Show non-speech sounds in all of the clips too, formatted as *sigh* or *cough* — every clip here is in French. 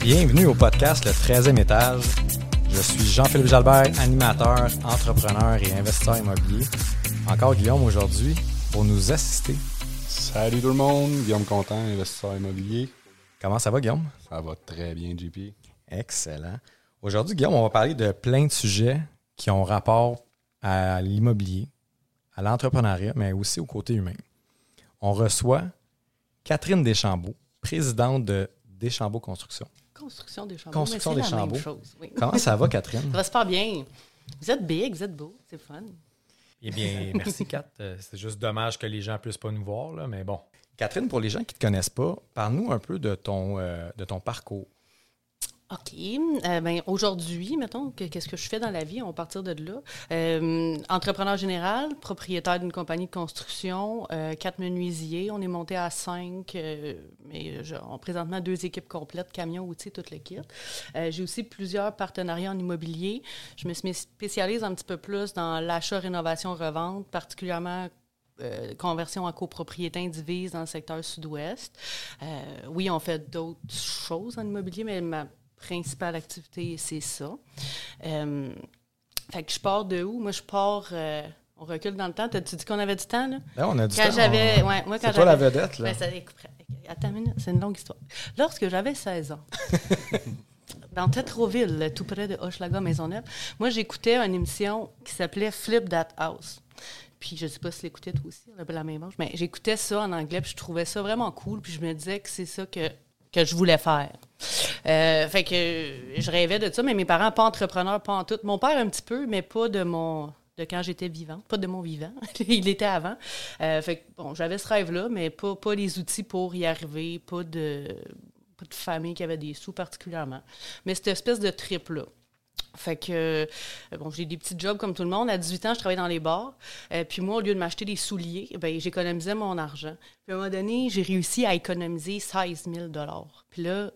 Bienvenue au podcast Le 13e étage. Je suis Jean-Philippe Jalbert, animateur, entrepreneur et investisseur immobilier. Encore Guillaume aujourd'hui pour nous assister. Salut tout le monde, Guillaume Contant, investisseur immobilier. Comment ça va Guillaume? Ça va très bien, JP. Excellent. Aujourd'hui Guillaume, on va parler de plein de sujets qui ont rapport à l'immobilier, à l'entrepreneuriat, mais aussi au côté humain. On reçoit Catherine Deschambault, présidente de Deschambault Construction. Construction des chambeaux. Construction mais des la même chambeaux. chose, oui. Comment ça va Catherine? Ça va super bien. Vous êtes big, vous êtes beau, c'est fun. Eh bien, merci Kat. Euh, C'est juste dommage que les gens ne puissent pas nous voir, là, mais bon. Catherine, pour les gens qui ne te connaissent pas, parle-nous un peu de ton, euh, de ton parcours. OK. Euh, ben, aujourd'hui, mettons, que- qu'est-ce que je fais dans la vie? On va partir de là. Euh, entrepreneur général, propriétaire d'une compagnie de construction, euh, quatre menuisiers. On est monté à cinq, mais je- on présentement deux équipes complètes, camions, outils, tout le kit. J'ai aussi plusieurs partenariats en immobilier. Je me spécialise un petit peu plus dans l'achat, rénovation, revente, particulièrement conversion en copropriété indivise dans le secteur sud-ouest. Oui, on fait d'autres choses en immobilier, mais ma principale activité, c'est ça. Euh, fait que je pars de où? Moi, je pars... euh, on recule dans le temps. T'as-tu dit qu'on avait du temps, là? Là, on a du Quand temps, j'avais... on- Ouais, moi, quand C'est toi la vedette, là. Ben, ça- Attends une minute, c'est une longue histoire. Lorsque j'avais 16 ans, *laughs* dans Tétroville, tout près de Hochelaga Maisonneuve, moi, j'écoutais une émission qui s'appelait Flip That House. Puis je sais pas si l'écoutais toi aussi, la même âge, mais j'écoutais ça en anglais, puis je trouvais ça vraiment cool, puis je me disais que c'est ça que, que je voulais faire. Euh, fait que je rêvais de ça, mais mes parents, pas entrepreneurs, pas en tout. Mon père, un petit peu, mais pas de mon de quand j'étais vivante, pas de mon vivant. *laughs* Il était avant. Euh, fait que, bon, j'avais ce rêve-là, mais pas, pas les outils pour y arriver, pas de, pas de famille qui avait des sous particulièrement. Mais cette espèce de trip-là. Fait que, euh, bon, j'ai des petits jobs comme tout le monde. À 18 ans, je travaillais dans les bars. Euh, puis moi, au lieu de m'acheter des souliers, ben, j'économisais mon argent. Puis à un moment donné, j'ai réussi à économiser 16 000 Puis là,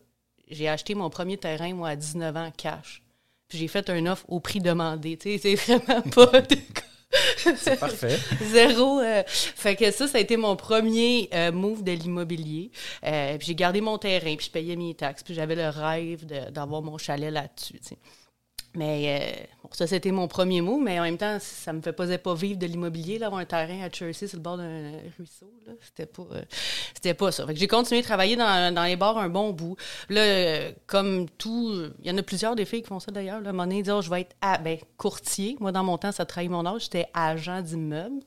j'ai acheté mon premier terrain, moi, à 19 ans, cash. Puis j'ai fait un offre au prix demandé. Tu sais, c'est vraiment pas... *laughs* C'est parfait. Zéro. euh, fait que ça, ça a été mon premier euh, move de l'immobilier. Euh, puis j'ai gardé mon terrain, puis je payais mes taxes, puis j'avais le rêve de- d'avoir mon chalet là-dessus. tu sais. Mais euh, bon, ça, c'était mon premier move, mais en même temps, ça me faisait pas vivre de l'immobilier, là, avoir un terrain à Chelsea sur le bord d'un ruisseau. là. C'était pas, euh, c'était pas ça. Fait que j'ai continué de travailler dans, dans les bars un bon bout. Là, euh, comme tout, il y en a plusieurs des filles qui font ça d'ailleurs. Là, à un moment donné, Oh, je vais être à, ben, courtier. Moi, dans mon temps, ça trahit mon âge. J'étais agent d'immeuble.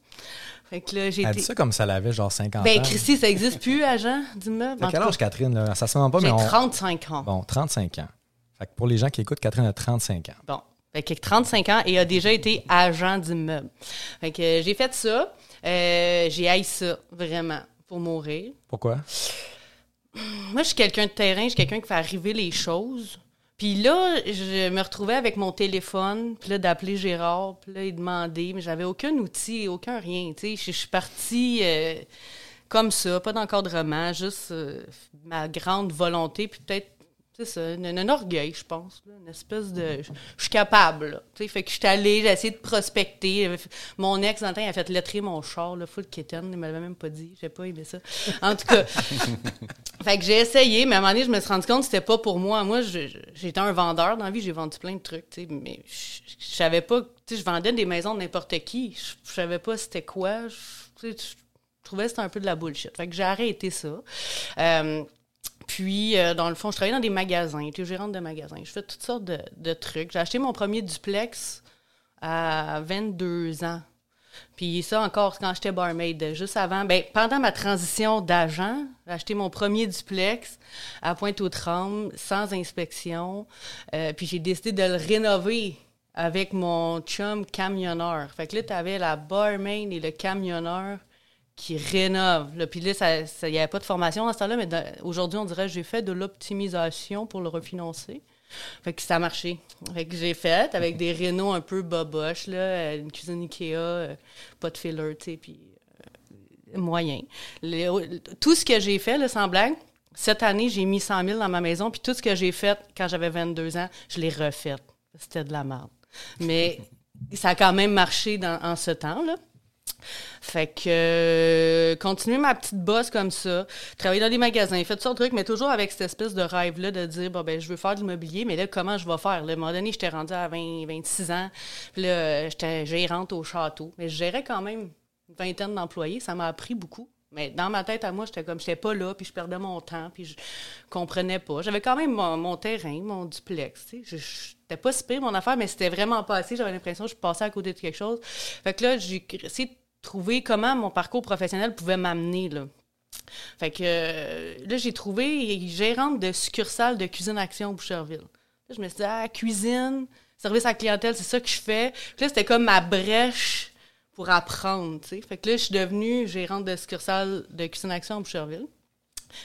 Fait que là, j'ai Elle dit ça comme ça l'avait genre 50 Ben, ans. Christy, ça existe plus, agent d'immeuble? En quel âge, Catherine? Là? Ça se demande pas, mais J'ai on... 35 ans. Bon, 35 ans. Fait que pour les gens qui écoutent, Catherine a 35 ans. Bon. Fait que 35 ans et a déjà été agent d'immeuble. Fait que j'ai fait ça. Euh, j'ai haï ça, vraiment, pour mourir. Pourquoi? Moi, je suis quelqu'un de terrain, je suis quelqu'un qui fait arriver les choses. Puis là, je me retrouvais avec mon téléphone, puis là, d'appeler Gérard, puis là, il demandait, mais j'avais aucun outil, aucun rien, tu sais. Je je suis partie euh, comme ça, pas d'encadrement, juste euh, ma grande volonté, puis peut-être, c'est ça, un, un orgueil, je pense, là, une espèce de... Je suis capable, tu sais. Fait que je suis allée, j'ai essayé de prospecter. Mon ex, dans le temps, il a fait lettrer mon char, là, full kitten, il m'avait même pas dit, j'ai pas aimé ça. En tout cas... *laughs* Fait que j'ai essayé, mais à un moment donné, je me suis rendu compte que c'était pas pour moi. Moi, j'étais un vendeur. Dans la vie, j'ai vendu plein de trucs, tu sais, mais je, je savais pas... Tu sais, je vendais des maisons de n'importe qui. Je, je savais pas c'était quoi. Je, tu sais, je trouvais que c'était un peu de la bullshit. Fait que j'ai arrêté ça. Euh, puis, euh, dans le fond, je travaillais dans des magasins. J'étais gérante de magasins. Je fais toutes sortes de, trucs. J'ai acheté mon premier duplex à 22 ans. Puis ça encore quand j'étais barmaid, juste avant, ben, pendant ma transition d'agent, j'ai acheté mon premier duplex à Pointe-aux-Trembles, sans inspection. Euh, puis j'ai décidé de le rénover avec mon chum camionneur. Fait que là, tu avais la barmaid et le camionneur qui rénove. Là. Puis là, il n'y avait pas de formation à ce temps-là, mais aujourd'hui, on dirait j'ai fait de l'optimisation pour le refinancer. Fait que ça a marché. Que j'ai fait avec des rénaux un peu boboches, là, euh, une cuisine Ikea, euh, pas de filler, tu sais, puis euh, moyen. Le- tout ce que j'ai fait, là, sans cette année, j'ai mis 100 000 dans ma maison, puis tout ce que j'ai fait quand j'avais 22 ans, je l'ai refait. C'était de la merde. Mais *laughs* ça a quand même marché dans, en ce temps-là. Fait que euh, continuer ma petite bosse comme ça, travailler dans des magasins, faire toutes sortes de trucs, mais toujours avec cette espèce de rêve-là de dire bon ben je veux faire de l'immobilier, mais là comment je vais faire? À un moment donné, j'étais rendue à 20, 26 ans, puis là, j'étais gérante au château. Mais je gérais quand même une vingtaine d'employés, ça m'a appris beaucoup. Mais dans ma tête à moi, j'étais comme j'étais pas là, puis je perdais mon temps, puis je comprenais pas. J'avais quand même mon, terrain, mon duplex. tu sais. C'était pas si pire mon affaire, mais c'était vraiment pas assez. J'avais l'impression que je passais à côté de quelque chose. Fait que là, j'ai essayé de trouver comment mon parcours professionnel pouvait m'amener là. Fait que euh, là, j'ai trouvé gérante de succursale de cuisine action Boucherville. Là, je me suis dit, ah, cuisine, service à la clientèle, c'est ça que je fais. Là, c'était comme ma brèche pour apprendre. Fait que là, je suis devenue gérante de succursale de cuisine action au Boucherville.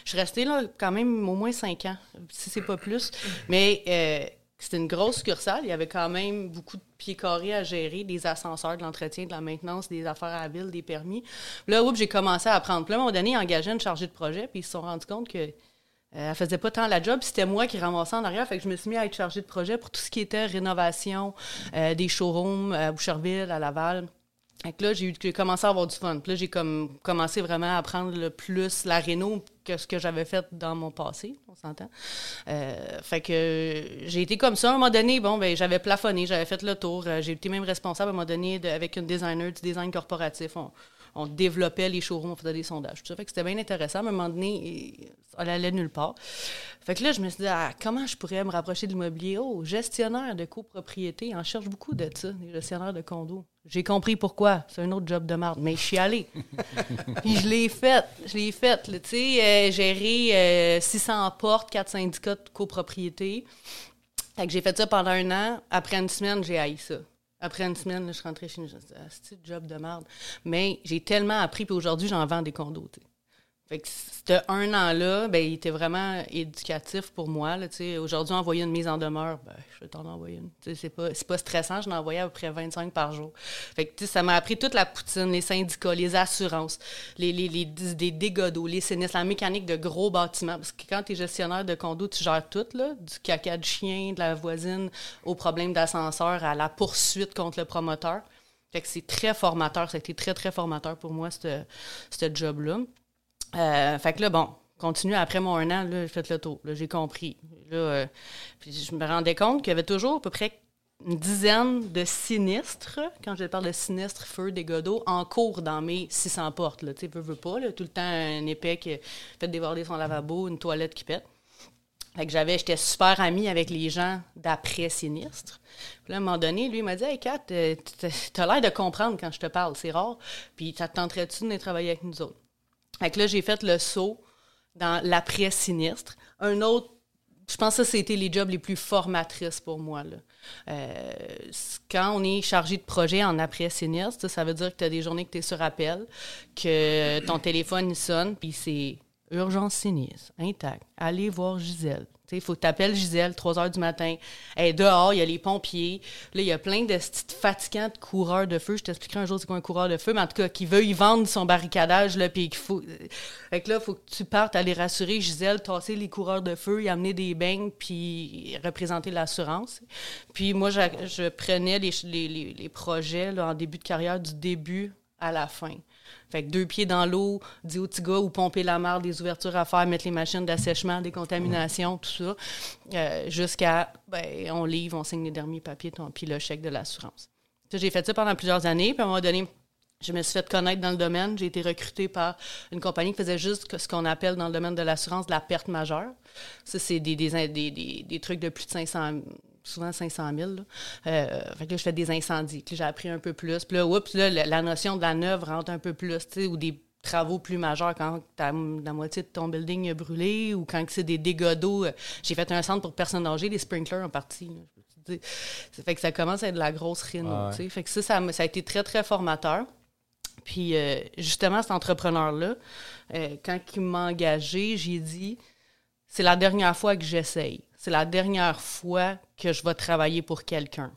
Je suis restée là quand même au moins cinq ans, si c'est pas plus. Mais euh, c'était une grosse succursale. Il y avait quand même beaucoup de pieds carrés à gérer, des ascenseurs, de l'entretien, de la maintenance, des affaires à la ville, des permis. Là, oups, j'ai commencé à apprendre. Puis à un moment donné, ils engageaient une chargée de projet, puis ils se sont rendus compte que euh, elle faisait pas tant la job, c'était moi qui ramassais en arrière. Fait que je me suis mis à être chargée de projet pour tout ce qui était rénovation euh, des showrooms à Boucherville, à Laval. Fait que là, j'ai commencé à avoir du fun. Puis là, j'ai comme commencé vraiment à apprendre le plus la réno que ce que j'avais fait dans mon passé, on s'entend. Euh, fait que j'ai été comme ça. À un moment donné, bon, ben, j'avais plafonné, j'avais fait le tour. Euh, j'ai été même responsable à un moment donné avec une designer du design corporatif. On développait les showrooms, on faisait des sondages. Tout ça. Fait que c'était bien intéressant. À un moment donné, elle allait nulle part. Fait que là, je me suis dit, ah, comment je pourrais me rapprocher de l'immobilier? Oh, gestionnaire de copropriété, on cherche beaucoup de ça, des gestionnaires de condos. J'ai compris pourquoi. C'est un autre job de merde. Mais je suis allée. *laughs* Puis je l'ai fait. Je l'ai fait. là. Tu sais, euh, gérer euh, 600 portes, 4 syndicats de copropriété. Fait que j'ai fait ça pendant un an. Après une semaine, j'ai haï ça. Après une semaine, là, je suis rentrée chez nous. Dit, ah, un job de merde? Mais j'ai tellement appris. Puis aujourd'hui, j'en vends des condos. Fait que ce un an-là, ben, il était vraiment éducatif pour moi. Aujourd'hui, envoyer une mise en demeure, ben, je vais t'en envoyer une. C'est pas, pas stressant, je n'en envoyais à peu près 25 par jour. Fait que, ça m'a appris toute la poutine, les syndicats, les assurances, les, les, les, des dégâts d'eau, les sinistres, la mécanique de gros bâtiments. Parce que quand tu es gestionnaire de condo, tu gères tout, là, du caca de chien, de la voisine, au problème d'ascenseur, à la poursuite contre le promoteur. Fait que c'est très formateur. Ça a été très, très formateur pour moi, ce job-là. Euh, fait que là, bon, continue après mon un an, là, j'ai fait le tour. Là, j'ai compris. Là, euh, puis je me rendais compte qu'il y avait toujours à peu près une dizaine de sinistres, quand je parle de sinistres, feu, dégâts d'eau, en cours dans mes 600 portes. Tu sais, veux, veux pas, là, tout le temps un épais qui fait déborder son lavabo, une toilette qui pète. Fait que j'avais, j'étais super amie avec les gens d'après sinistre. Puis là, à un moment donné, lui, il m'a dit Hey, Kat, euh, t'as t'as l'air de comprendre quand je te parle, c'est rare. Puis, ça te tenterait-tu de venir travailler avec nous autres? Fait que là, j'ai fait le saut dans l'après-sinistre. Un autre, je pense que ça, c'était les jobs les plus formatrices pour moi. Euh, quand on est chargé de projet en après-sinistre, ça, veut dire que tu as des journées que tu es sur appel, que ton téléphone sonne, puis c'est urgence sinistre, intact. Allez voir Gisèle. Il faut que tu appelles Gisèle, 3 heures du matin. Dehors, il y a les pompiers. Là, il y a plein de petites fatigants coureurs de feu. Je t'expliquerai un jour c'est quoi un coureur de feu, mais en tout cas, qui veut y vendre son barricadage, là, qu'il faut... Fait que là, il faut que tu partes aller rassurer Gisèle, tasser les coureurs de feu, y amener des beignes, puis représenter l'assurance. Puis moi, je, prenais les, les, les, projets en début de carrière du début à la fin. Fait que deux pieds dans l'eau, dis au petit gars où pomper la marde, des ouvertures à faire, mettre les machines d'assèchement, des contaminations, tout ça, euh, jusqu'à, ben, on livre, on signe les derniers papiers, puis le chèque de l'assurance. J'ai fait ça pendant plusieurs années, puis à un moment donné, je me suis fait connaître dans le domaine. J'ai été recrutée par une compagnie qui faisait juste ce qu'on appelle dans le domaine de l'assurance de la perte majeure. Ça, c'est des, des, des, des, des trucs de plus de 500 souvent 500 000. Là. Euh, fait que là, je fais des incendies. J'ai appris un peu plus. Puis là, oups, là, la, notion de la neuve rentre un peu plus, tu sais, ou des travaux plus majeurs quand la moitié de ton building est brûlé ou quand c'est des dégâts d'eau. Euh, J'ai fait un centre pour personnes âgées, les sprinklers en partie. là, je peux te dire. Ça fait que ça commence à être de la grosse réno. Ah ouais. tu sais. Fait que ça, ça a été très, très formateur. Puis euh, justement, cet entrepreneur-là, euh, quand il m'a engagé, j'ai dit c'est la dernière fois que j'essaye. C'est la dernière fois que je vais travailler pour quelqu'un.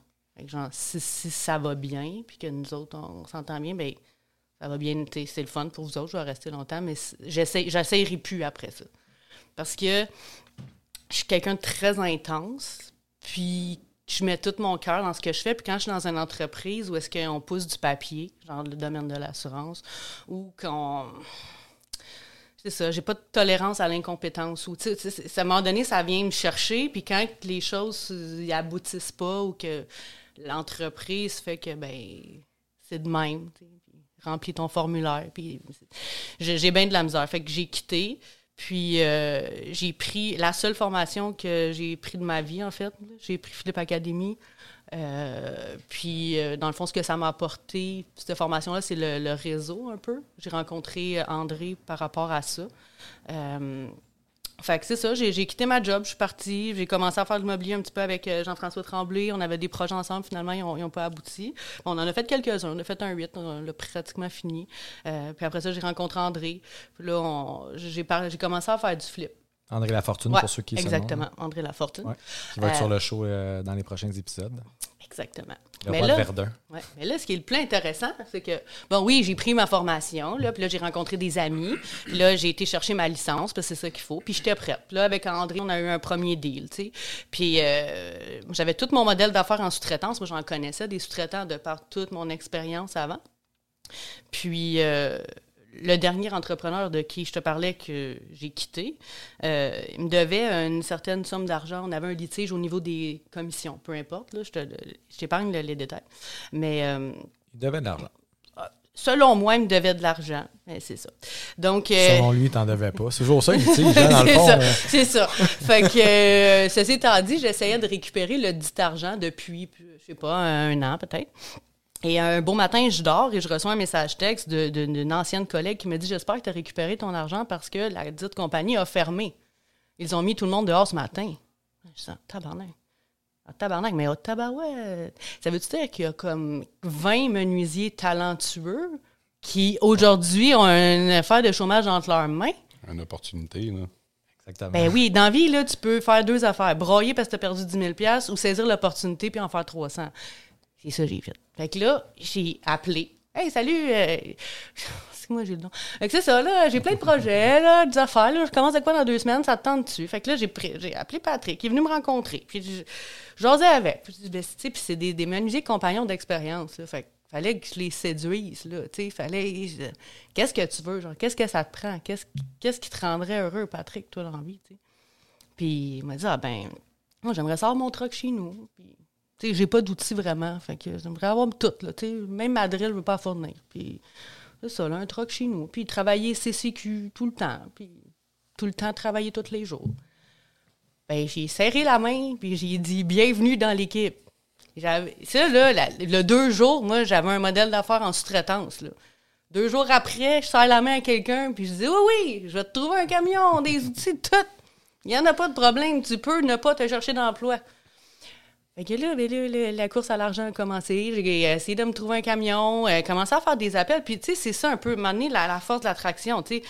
Genre, si, si ça va bien, puis que nous autres, on, on s'entend bien, ben ça va bien, c'est le fun pour vous autres, je vais rester longtemps, mais j'essayerai plus après ça. Parce que je suis quelqu'un de très intense, puis je mets tout mon cœur dans ce que je fais. Puis quand je suis dans une entreprise où est-ce qu'on pousse du papier, genre le domaine de l'assurance, ou qu'on... C'est ça, j'ai pas de tolérance à l'incompétence. Ou, tu sais, à un moment donné, ça vient me chercher, puis quand les choses euh, y aboutissent pas ou que l'entreprise fait que, ben, c'est de même, remplis ton formulaire, puis j'ai bien de la misère. Fait que j'ai quitté, puis euh, j'ai pris la seule formation que j'ai pris de ma vie, en fait. J'ai pris Philippe Academy. Euh, puis, euh, dans le fond, ce que ça m'a apporté, cette formation-là, c'est le, réseau un peu. J'ai rencontré André par rapport à ça. Fait que c'est ça, j'ai j'ai quitté ma job, je suis partie, j'ai commencé à faire de l'immobilier un petit peu avec euh, Jean-François Tremblay. On avait des projets ensemble, finalement, ils n'ont pas abouti. On en a fait quelques-uns, on a fait un 8, on l'a pratiquement fini. Euh, puis après ça, j'ai rencontré André. Puis là, on- j'ai j'ai commencé à faire du flip. André Lafortune, Ouais, pour ceux qui Exactement, André Lafortune. Ouais. Qui va être Euh, sur le show euh, dans les prochains épisodes. Exactement. Le Mais roi là, de Verdun. Ouais, mais là, ce qui est le plus intéressant, c'est que, bon, oui, j'ai pris ma formation, là, puis là, j'ai rencontré des amis, puis là, j'ai été chercher ma licence, parce que c'est ça qu'il faut, puis j'étais prête. Puis là, avec André, on a eu un premier deal, tu sais. Puis euh, j'avais tout mon modèle d'affaires en sous-traitance, moi, j'en connaissais des sous-traitants de par toute mon expérience avant. Puis euh, le dernier entrepreneur de qui je te parlais que j'ai quitté, euh, il me devait une certaine somme d'argent. On avait un litige au niveau des commissions, peu importe. Là, je, t'épargne le- les détails. Mais euh, Il devait de l'argent. selon moi, il me devait de l'argent. C'est ça. Donc, euh, Selon lui, il t'en devait pas. C'est toujours ça, il dit, dans *laughs* le fond. euh, C'est ça. Fait que, euh, ceci étant dit, j'essayais de récupérer le dit argent depuis, je sais pas, un an peut-être. Et un beau matin, je dors et je reçois un message texte d'une ancienne collègue qui me dit J'espère que tu as récupéré ton argent parce que la dite compagnie a fermé. Ils ont mis tout le monde dehors ce matin. Je dis Tabarnak. Ah, tabarnak, mais oh, tabarouette. Ça veut dire qu'il y a comme 20 menuisiers talentueux qui, aujourd'hui, ont une affaire de chômage entre leurs mains? Une opportunité, là. Exactement. Ben oui, dans la vie, là, tu peux faire deux affaires. Broyer parce que tu as perdu 10 000 ou saisir l'opportunité puis en faire 300. C'est ça que j'ai fait. Fait que là, j'ai appelé. Hey, salut! euh, *laughs* C'est moi, j'ai le nom. Fait que c'est ça, là, j'ai plein de projets, là, des affaires, là, je commence avec quoi dans deux semaines, ça te tente dessus? Fait que là, j'ai j'ai appelé Patrick, il est venu me rencontrer, puis j'osais avec. Puis, ben, puis c'est des, des menuisiers compagnons d'expérience, là. Fait que fallait que je les séduise, là, tu sais, fallait... Qu'est-ce que tu veux, genre, qu'est-ce que ça te prend? Qu'est-ce qu'est-ce qui te rendrait heureux, Patrick, toi, dans la vie, tu sais? Puis il m'a dit, ah ben, moi, j'aimerais savoir mon truck chez nous. Puis, sais, j'ai pas d'outils vraiment. Fait que j'aimerais avoir tout, là. Même ma drill, je veux pas fournir. Puis, c'est ça, là, un truck chez nous. Puis, travailler CCQ tout le temps. Puis, tout le temps, travailler tous les jours. Ben, j'ai serré la main, puis j'ai dit, bienvenue dans l'équipe. Ça, là, le deux jours, moi, j'avais un modèle d'affaires en sous-traitance. Deux jours après, je serre la main à quelqu'un, puis je dis, oui, oui, je vais te trouver un camion, des outils, tout. Il n'y en a pas de problème. Tu peux ne pas te chercher d'emploi. Fait que là, là, la course à l'argent a commencé. J'ai essayé de me trouver un camion, euh, commencé à faire des appels. Puis, tu sais, c'est ça un peu, m'amener la, la force de l'attraction, tu sais.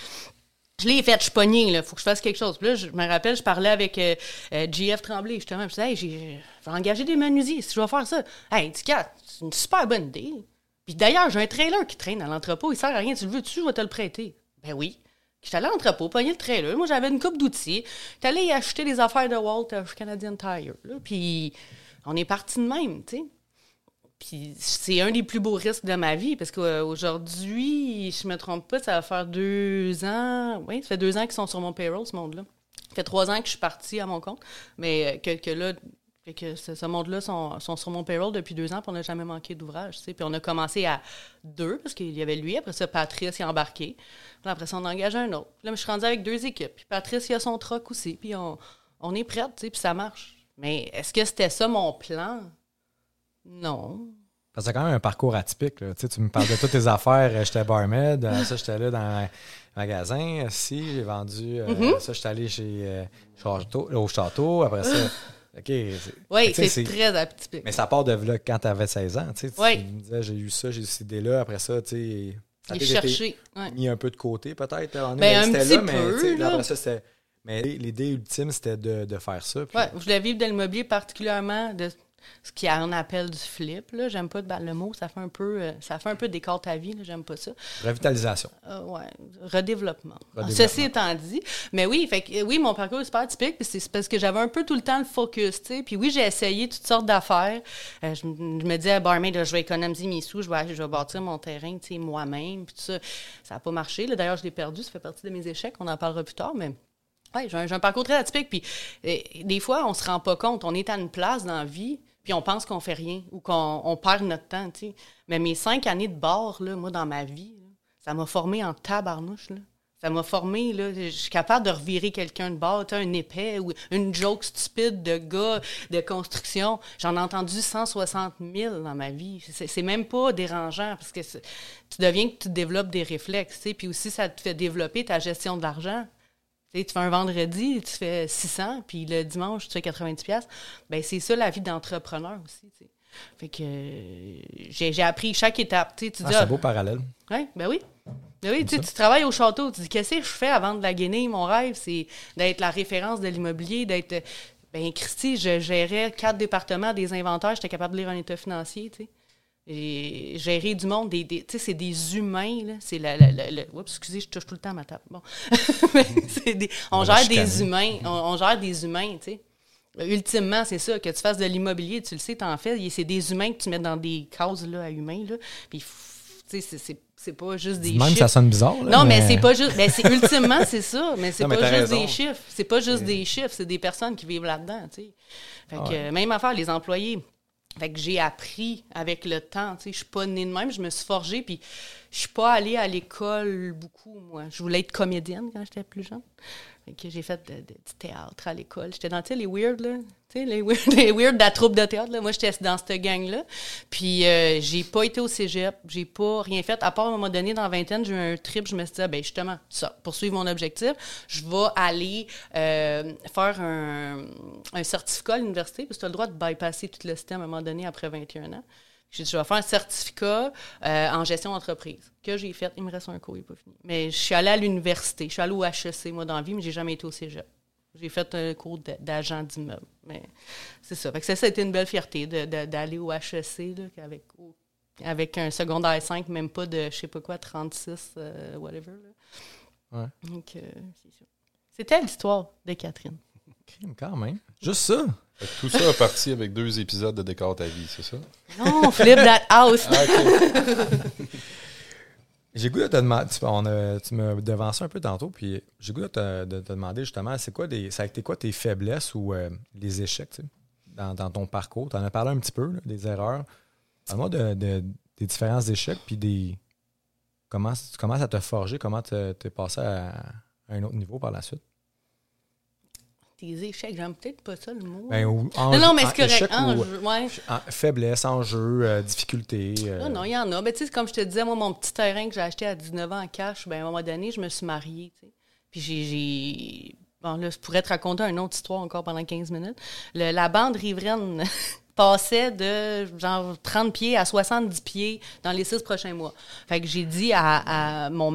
Je l'ai fait, je suis pognée, là, faut que je fasse quelque chose. Puis là, je me rappelle, je parlais avec euh, euh, Tremblay, justement. Je disais, hey, je vais engager des menuisiers si je vais faire ça. Hey, Tika, c'est une super bonne idée. Puis d'ailleurs, j'ai un trailer qui traîne dans l'entrepôt, il sert à rien. Tu le veux-tu, je vais te le prêter. Ben oui. J'étais allé à l'entrepôt, pogner le trailer. Moi, j'avais une coupe d'outils. J'étais allé y acheter des affaires de Walt euh, Canadian Tire. Puis on est parti de même, tu sais. Puis c'est un des plus beaux risques de ma vie parce qu'aujourd'hui, je me trompe pas, ça va faire deux ans. Oui, ça fait deux ans qu'ils sont sur mon payroll, ce monde-là. Ça fait trois ans que je suis partie à mon compte, mais euh, que, là, que ce, monde-là sont, sur mon payroll depuis deux ans, puis on n'a jamais manqué d'ouvrage. tu sais. Puis on a commencé à deux, parce qu'il y avait lui, après ça, Patrice est embarqué. Puis après ça, on a engagé un autre. Là, je suis rendue avec deux équipes. Puis Patrice, il a son truck aussi, puis on, est prête, tu sais, puis ça marche. Mais est-ce que c'était ça mon plan? Non. Parce que c'est quand même un parcours atypique. là. Tu, sais, tu me parles de toutes tes affaires. euh, J'étais barmaid. euh, ça, j'étais là dans un magasin. Si, j'ai vendu. euh, Mm-hmm. Ça, j'étais allé chez euh, au château. Après ça. OK. c'est- Oui, c'est très atypique. Mais ça part de là quand tu avais 16 ans. Tu, sais, tu Oui. me disais, j'ai eu ça, j'ai eu cette idée-là. Après ça, tu sais, Il cherché. ouais. mis un peu de côté, peut-être. Ben, un c'était petit là, mais peu, là. après ça, c'était. Mais l'idée ultime, c'était de, de faire ça. Ouais, je voulais vivre de l'immobilier particulièrement de ce qu'on appelle du flip. Là. J'aime pas le mot, ça fait un peu euh, ça fait un peu décor ta vie, là. j'aime pas ça. Revitalisation. Euh, ouais, redéveloppement. Redéveloppement. Ceci étant dit, mais oui, fait que, oui, mon parcours est super typique, c'est parce que j'avais un peu tout le temps le focus, tu sais. Puis oui, j'ai essayé toutes sortes d'affaires. Euh, je, me disais, barmaid, là, je vais économiser mes sous, je vais, je vais bâtir mon terrain, tu sais, moi-même, puis tout ça. Ça n'a pas marché. là. D'ailleurs, je l'ai perdu, ça fait partie de mes échecs. On en parlera plus tard, mais J'ai un, parcours très atypique. Puis euh, des fois, on se rend pas compte. On est à une place dans la vie, puis on pense qu'on fait rien ou qu'on on perd notre temps. Mais mes cinq années de bar, là, moi, dans ma vie, ça m'a formé en tabarnouche. Ça m'a formé. Je suis capable de revirer quelqu'un de bord, un épais ou une joke stupide de gars de construction. J'en ai entendu 160 000 dans ma vie. C'est même pas dérangeant parce que tu deviens que tu développes des réflexes. Puis aussi, ça te fait développer ta gestion de l'argent. Tu fais un vendredi, tu fais 600, puis le dimanche, tu fais 90 pièces. Ben c'est ça la vie d'entrepreneur aussi, tu sais. Fait que euh, j'ai j'ai appris chaque étape, tu Ah, dis c'est ah, un beau parallèle. Ouais, ben oui. Ben oui, tu travailles au château, tu dis qu'est-ce que je fais avant de la guinée? Mon rêve, c'est d'être la référence de l'immobilier, d'être. Ben, Christy, je gérais quatre départements des inventaires, j'étais capable de lire un état financier, tu sais. Et gérer du monde, des, c'est des humains. C'est la, la, la- la- Oups, excusez, je touche tout le temps à ma table. Bon. *laughs* Des- on, gère des humains, on, on gère des humains, tu sais. Ultimement, c'est ça, que tu fasses de l'immobilier, tu le sais, t'en fais. C'est des humains que tu mets dans des cases là, à humains. Là. Puis, f- tu sais, c'est- c'est pas juste des Même chiffres. ça sonne bizarre. là, non, mais, c'est pas juste. Ben, c'est ultimement, c'est ça. Mais c'est pas t'as juste des chiffres. C'est pas juste des chiffres, c'est des personnes qui vivent là-dedans, tu sais. Fait que, ouais. euh, même affaire, les employés. J'ai appris avec le temps, tu sais. Je suis pas née de même, je me suis forgée, puis je suis pas allée à l'école beaucoup, moi. Je voulais être comédienne quand j'étais plus jeune. Que j'ai fait du théâtre à l'école. J'étais dans, les weird, là. Les weird, *laughs* les weird de la troupe de théâtre. Moi, j'étais dans cette gang-là. Puis, euh, j'ai pas été au cégep. J'ai pas rien fait. À part, à un moment donné, dans la vingtaine, j'ai eu un trip. Je me suis dit, ah, ben, justement, ça, poursuivre mon objectif, je vais aller euh, faire un, un certificat à l'université, parce que tu as le droit de bypasser tout le système à un moment donné après 21 ans. J'ai dit, je vais faire un certificat euh, en gestion d'entreprise que j'ai fait. Il me reste un cours, il n'est pas fini. Mais je suis allée à l'université. Je suis allée au HEC, moi, dans la vie, mais j'ai jamais été au cégep. J'ai fait un cours d'agent d'immeuble. Mais c'est ça. Fait que ça, ça a été une belle fierté d'aller au HEC là, avec, au- avec un secondaire 5, même pas de, je sais pas quoi, 36, euh, whatever. là. Ouais. Donc, euh. C'était l'histoire de Catherine. Crime, quand même. Juste ça. Fait que tout ça a parti avec deux épisodes de Décor ta vie, c'est ça? Non, flip that house. Ah. *laughs* J'ai goût de te demander. Tu, on a- tu un peu tantôt, puis j'ai goût de te, de te demander justement, c'est quoi des, ça a été quoi tes faiblesses ou euh, les échecs tu sais, dans, ton parcours? Tu en as parlé un petit peu, des erreurs. Parle-moi de, de- des différents échecs, puis des. Comment, comment ça t'a forgé, comment t'es passé à un autre niveau par la suite? Tes échecs, j'aime peut-être pas ça le mot. Ben, ou non, non, mais c'est correct. échec ou- je- ouais. en- faiblesse, enjeu, euh, difficulté. euh, Non, non, il y en a. Mais tu sais, comme je te disais, moi, mon petit terrain que j'ai acheté à 19 ans en cash, ben, à un moment donné, je me suis mariée. Puis j'ai-. Bon, là, je pourrais te raconter une autre histoire encore pendant 15 minutes. Le- la bande riveraine *laughs* passait de genre 30 pieds à 70 pieds dans les six prochains mois. Fait que j'ai dit à, à mon,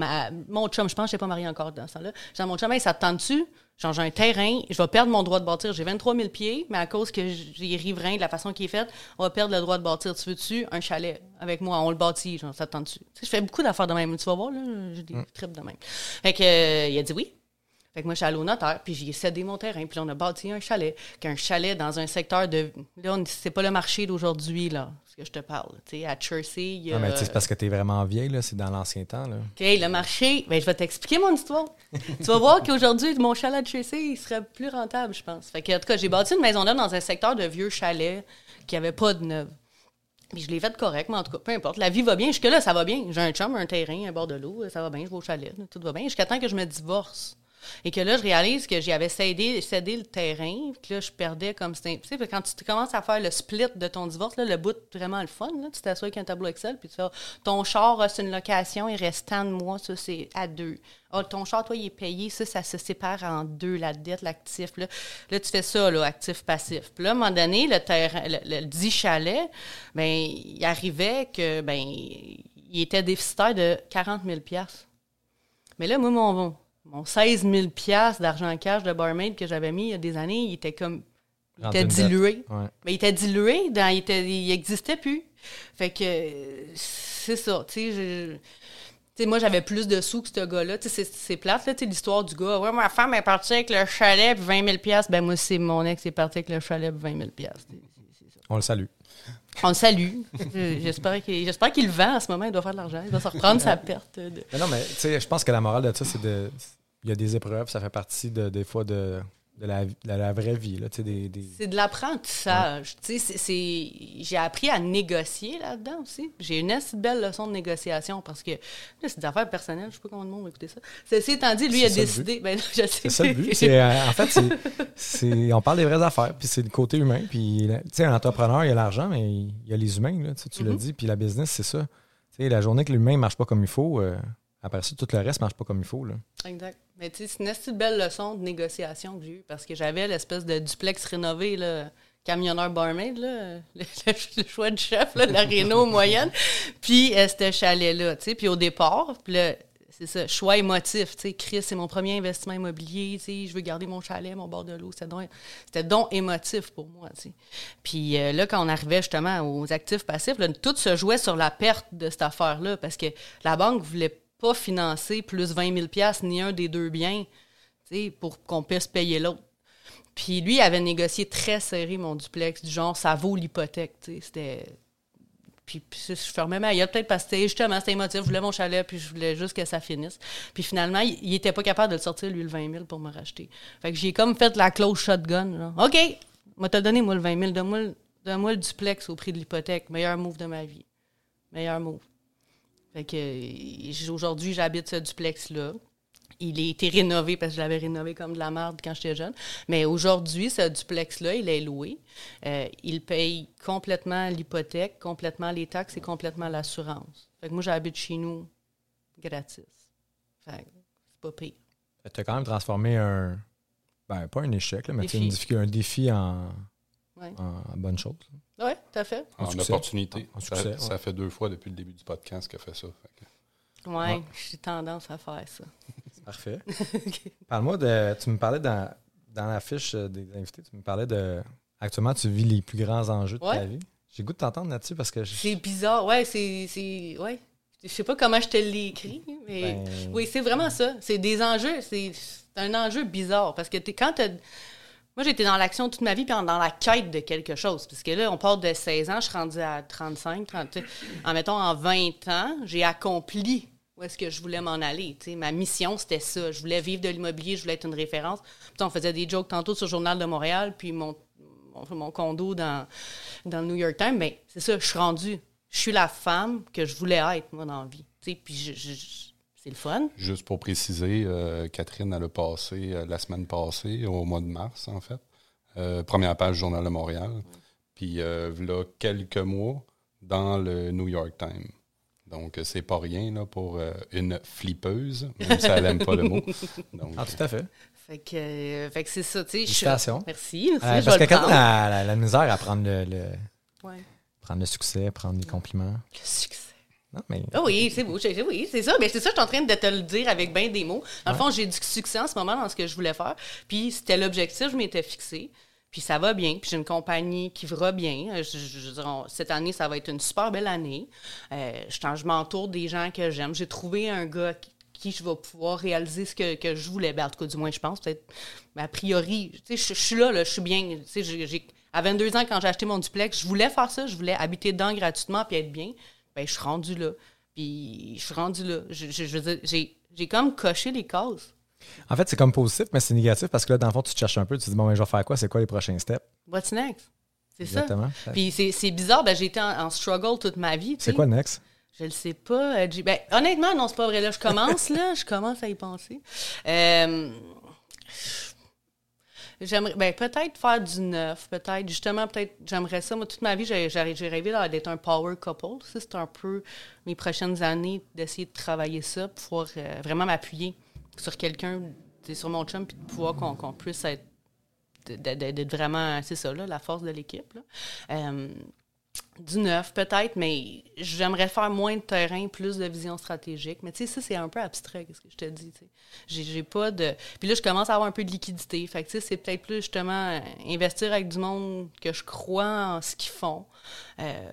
mon chum, je pense que je n'étais pas mariée encore dans ce temps-là, j'ai dit à mon chum, hey, ça te tente-tu? Genre, j'ai un terrain, je vais perdre mon droit de bâtir. J'ai 23 000 pieds, mais à cause que j'ai riverain, de la façon qui est faite, on va perdre le droit de bâtir. Tu veux-tu un chalet avec moi? On le bâtit, genre, ça te tente-tu? Je fais beaucoup d'affaires de même. Tu vas voir, là, j'ai des trips de même. Fait que, euh, il a dit oui. Fait que moi, je suis allée au notaire, puis j'ai cédé mon terrain, puis là, on a bâti un chalet, qu'un chalet dans un secteur de... Là, c'est pas le marché d'aujourd'hui, là, ce que je te parle. Tu sais, à Chersey, y a... Non, mais tu sais, c'est parce que t'es vraiment vieille, là, c'est dans l'ancien temps. Là. OK, le marché, ben, je vais t'expliquer mon histoire. tu vas voir qu'aujourd'hui, mon chalet de Chersey, il serait plus rentable, je pense. Fait que, en tout cas, j'ai bâti une maison neuve dans un secteur de vieux chalets qui avait pas de neuf. Puis je l'ai fait correct, mais en tout cas, peu importe. La vie va bien. Jusque-là, ça va bien. J'ai un chum, un terrain, un bord de l'eau, ça va bien, je vais au chalet, tout va bien. Jusqu'à temps que je me divorce. Et que là, je réalise que j'avais cédé, cédé le terrain, puis que là, je perdais comme c'était. Tu sais, quand tu commences à faire le split de ton divorce, là, le bout vraiment le fun, là, tu t'assois avec un tableau Excel, puis tu fais ton char, c'est une location, il reste tant de mois, ça, c'est à deux. Ah, ton char, toi, il est payé, ça, ça se sépare en deux, la dette, l'actif. Là, là tu fais ça, là, actif-passif. Puis là, à un moment donné, le terrain, le, le dit chalet, ben, il arrivait que, ben, il était déficitaire de 40 000 Mais là, moi, mon, mon 16 000 d'argent cash de barmaid que j'avais mis il y a des années, il était comme. Il était dilué. Ouais. Mais il était dilué, dans, il, était, il existait plus. Fait que c'est ça, tu sais. je- moi, j'avais plus de sous que ce gars-là. C'est plate, là, l'histoire du gars. Ouais, ma femme est partie avec le chalet puis 20 000 Ben, moi, c'est mon ex qui est parti avec le chalet puis 20 000 On le salue. On le salue. Je- J'espère qu'il qu'il le vend en ce moment. Il doit faire de l'argent. Il va se reprendre sa perte. de- Mais non, mais tu sais, je pense que la morale de ça, c'est de. Il y a des épreuves, ça fait partie de, des fois de, de, la, de la vraie vie. Des, des- C'est de l'apprentissage. C'est- J'ai appris à négocier là-dedans aussi. J'ai une assez belle leçon de négociation parce que c'est des affaires personnelles. Je sais pas comment le monde va écouter ça. Ceci étant dit, lui a décidé. Ben, je sais. C'est ça le but. C'est, euh, en fait, c'est, *laughs* c'est- on parle des vraies affaires, puis c'est le côté humain. Puis, la- tu sais, un entrepreneur, il y a l'argent, mais il y a les humains, là, tu l'as Mhm. dit. Puis la business, c'est ça. La journée que l'humain ne marche pas comme il faut, euh, après ça, tout le reste ne marche pas comme il faut. Là. Exact. Mais tu sais, c'est une assez belle leçon de négociation que j'ai eue parce que j'avais l'espèce de duplex rénové, là, camionneur barmaid, là, *laughs* le, le choix de chef, là, la Renault *laughs* moyenne. Puis euh, ce chalet-là, tu sais. Puis au départ, puis là, c'est ça, choix émotif, tu sais. Chris, c'est mon premier investissement immobilier, tu sais. Je veux garder mon chalet, mon bord de l'eau. C'était donc, c'était donc émotif pour moi, tu sais. Puis euh, là, quand on arrivait justement aux actifs passifs, là, tout se jouait sur la perte de cette affaire-là parce que la banque voulait pas financer plus 20 000 ni un des deux biens, pour qu'on puisse payer l'autre. Puis lui, il avait négocié très serré mon duplex, du genre, ça vaut l'hypothèque. C'était... Puis, je fermais ma gueule, peut-être parce que justement, c'était émotif. Je voulais mon chalet, puis je voulais juste que ça finisse. Puis finalement, il, il était pas capable de le sortir, lui, le 20 000 pour me racheter. Fait que j'ai comme fait la clause shotgun. Genre. OK, moi te donné, moi, le 20 000. Donne-moi donne-moi le duplex au prix de l'hypothèque. Meilleur move de ma vie. Meilleur move. Fait que euh, aujourd'hui, j'habite ce duplex-là. Il a été rénové parce que je l'avais rénové comme de la merde quand j'étais jeune. Mais aujourd'hui, ce duplex-là, il est loué. Euh, il paye complètement l'hypothèque, complètement les taxes et complètement l'assurance. Fait que moi, j'habite chez nous gratis. Fait que c'est pas pire. Tu as quand même transformé un. Ben, pas un échec, là, mais une Défi. difficulté- un défi en, Ouais, en bonne chose. Ouais tout à fait. En En succès. opportunité. En Ça, succès, ça ouais. fait deux fois depuis le début du podcast qu'elle fait ça. Fait que- Ouais, Ouais. j'ai tendance à faire ça. C'est parfait. *laughs* Parle-moi de. Tu me parlais dans, dans la fiche des invités, tu me parlais de. Actuellement, tu vis les plus grands enjeux de ta vie. J'ai goût de t'entendre là-dessus parce que. je- C'est bizarre. Ouais, c'est. c'est- Ouais. Je sais pas comment je te l'ai écrit, mais. Ben, Oui, c'est vraiment ça. C'est des enjeux. C'est c'est un enjeu bizarre parce que t'es, quand t'as- Moi, été dans l'action toute ma vie puis dans la quête de quelque chose. Parce que là, on part de 16 ans, je suis rendue à 35, 30, tu sais. en mettons en 20 ans, j'ai accompli où est-ce que je voulais m'en aller. Ma mission, c'était ça. Je voulais vivre de l'immobilier, je voulais être une référence. Puis on faisait des jokes tantôt sur le Journal de Montréal, puis mon, mon, mon condo dans, dans le New York Times. Mais c'est ça, je suis rendue. Je suis la femme que je voulais être, moi, dans la vie. Puis je- c'est le fun. Juste pour préciser, euh, Catherine, elle a passé euh, la semaine passée, au mois de mars, en fait. Euh, première page du Journal de Montréal. Puis, euh, là, quelques mois, dans le New York Times. Donc, c'est pas rien là, pour euh, une flippeuse, même si elle n'aime pas le mot. *laughs* Donc, Ah, tout à fait. Fait que, euh, fait que c'est ça, tu sais. Merci, merci. Euh, je parce que quand la, la misère à prendre le, le- Ouais. prendre le succès, prendre les compliments. Le succès. Non, mais. Ah oui, c'est beau. Oui, c'est ça. Mais c'est ça, je suis en train de te le dire avec bien des mots. Dans le fond, j'ai du succès en ce moment dans ce que je voulais faire. Puis c'était l'objectif, je m'étais fixé. Puis ça va bien. Puis j'ai une compagnie qui va bien. Euh, Je, je- je cette année, ça va être une super belle année. Euh, je, m'entoure des gens que j'aime. J'ai trouvé un gars qui, qui je vais pouvoir réaliser ce que, que je voulais. Ben, en tout cas, du moins, je pense. Peut-être, mais a priori, je, je suis là, là, je suis bien. À 22 ans, quand j'ai acheté mon duplex, je voulais faire ça. Je voulais habiter dedans gratuitement puis être bien. Ben, je suis rendu là. Puis je suis rendu là. Je, je- je veux dire, j'ai, j'ai comme coché les cases. En fait, c'est comme positif, mais c'est négatif parce que là, dans le fond, tu te cherches un peu. Tu te dis, bon, ben, je vais faire quoi? C'est quoi les prochains steps? What's next? C'est ça. Exactement. Puis c'est, c'est bizarre, ben, j'ai été en, en struggle toute ma vie. C'est quoi next? Je le sais pas. euh, Ben, honnêtement, non, c'est pas vrai. Là, je commence, là, je commence à y penser. Euh, J'aimerais, ben, peut-être faire du neuf, peut-être, justement, peut-être, j'aimerais ça. Moi, toute ma vie, j'ai, rêvé d'être un power couple. Ça, c'est un peu mes prochaines années d'essayer de travailler ça, pouvoir euh, vraiment m'appuyer sur quelqu'un, sur mon chum, puis de pouvoir qu'on, puisse être, d'être vraiment, c'est ça, là, la force de l'équipe. Du neuf, peut-être, mais j'aimerais faire moins de terrain, plus de vision stratégique. Mais tu sais, ça, c'est un peu abstrait, qu'est-ce que je te dis. J'ai j'ai pas de. Puis là, je commence à avoir un peu de liquidité. Fait que tu sais, c'est peut-être plus justement investir avec du monde que je crois en ce qu'ils font. Euh,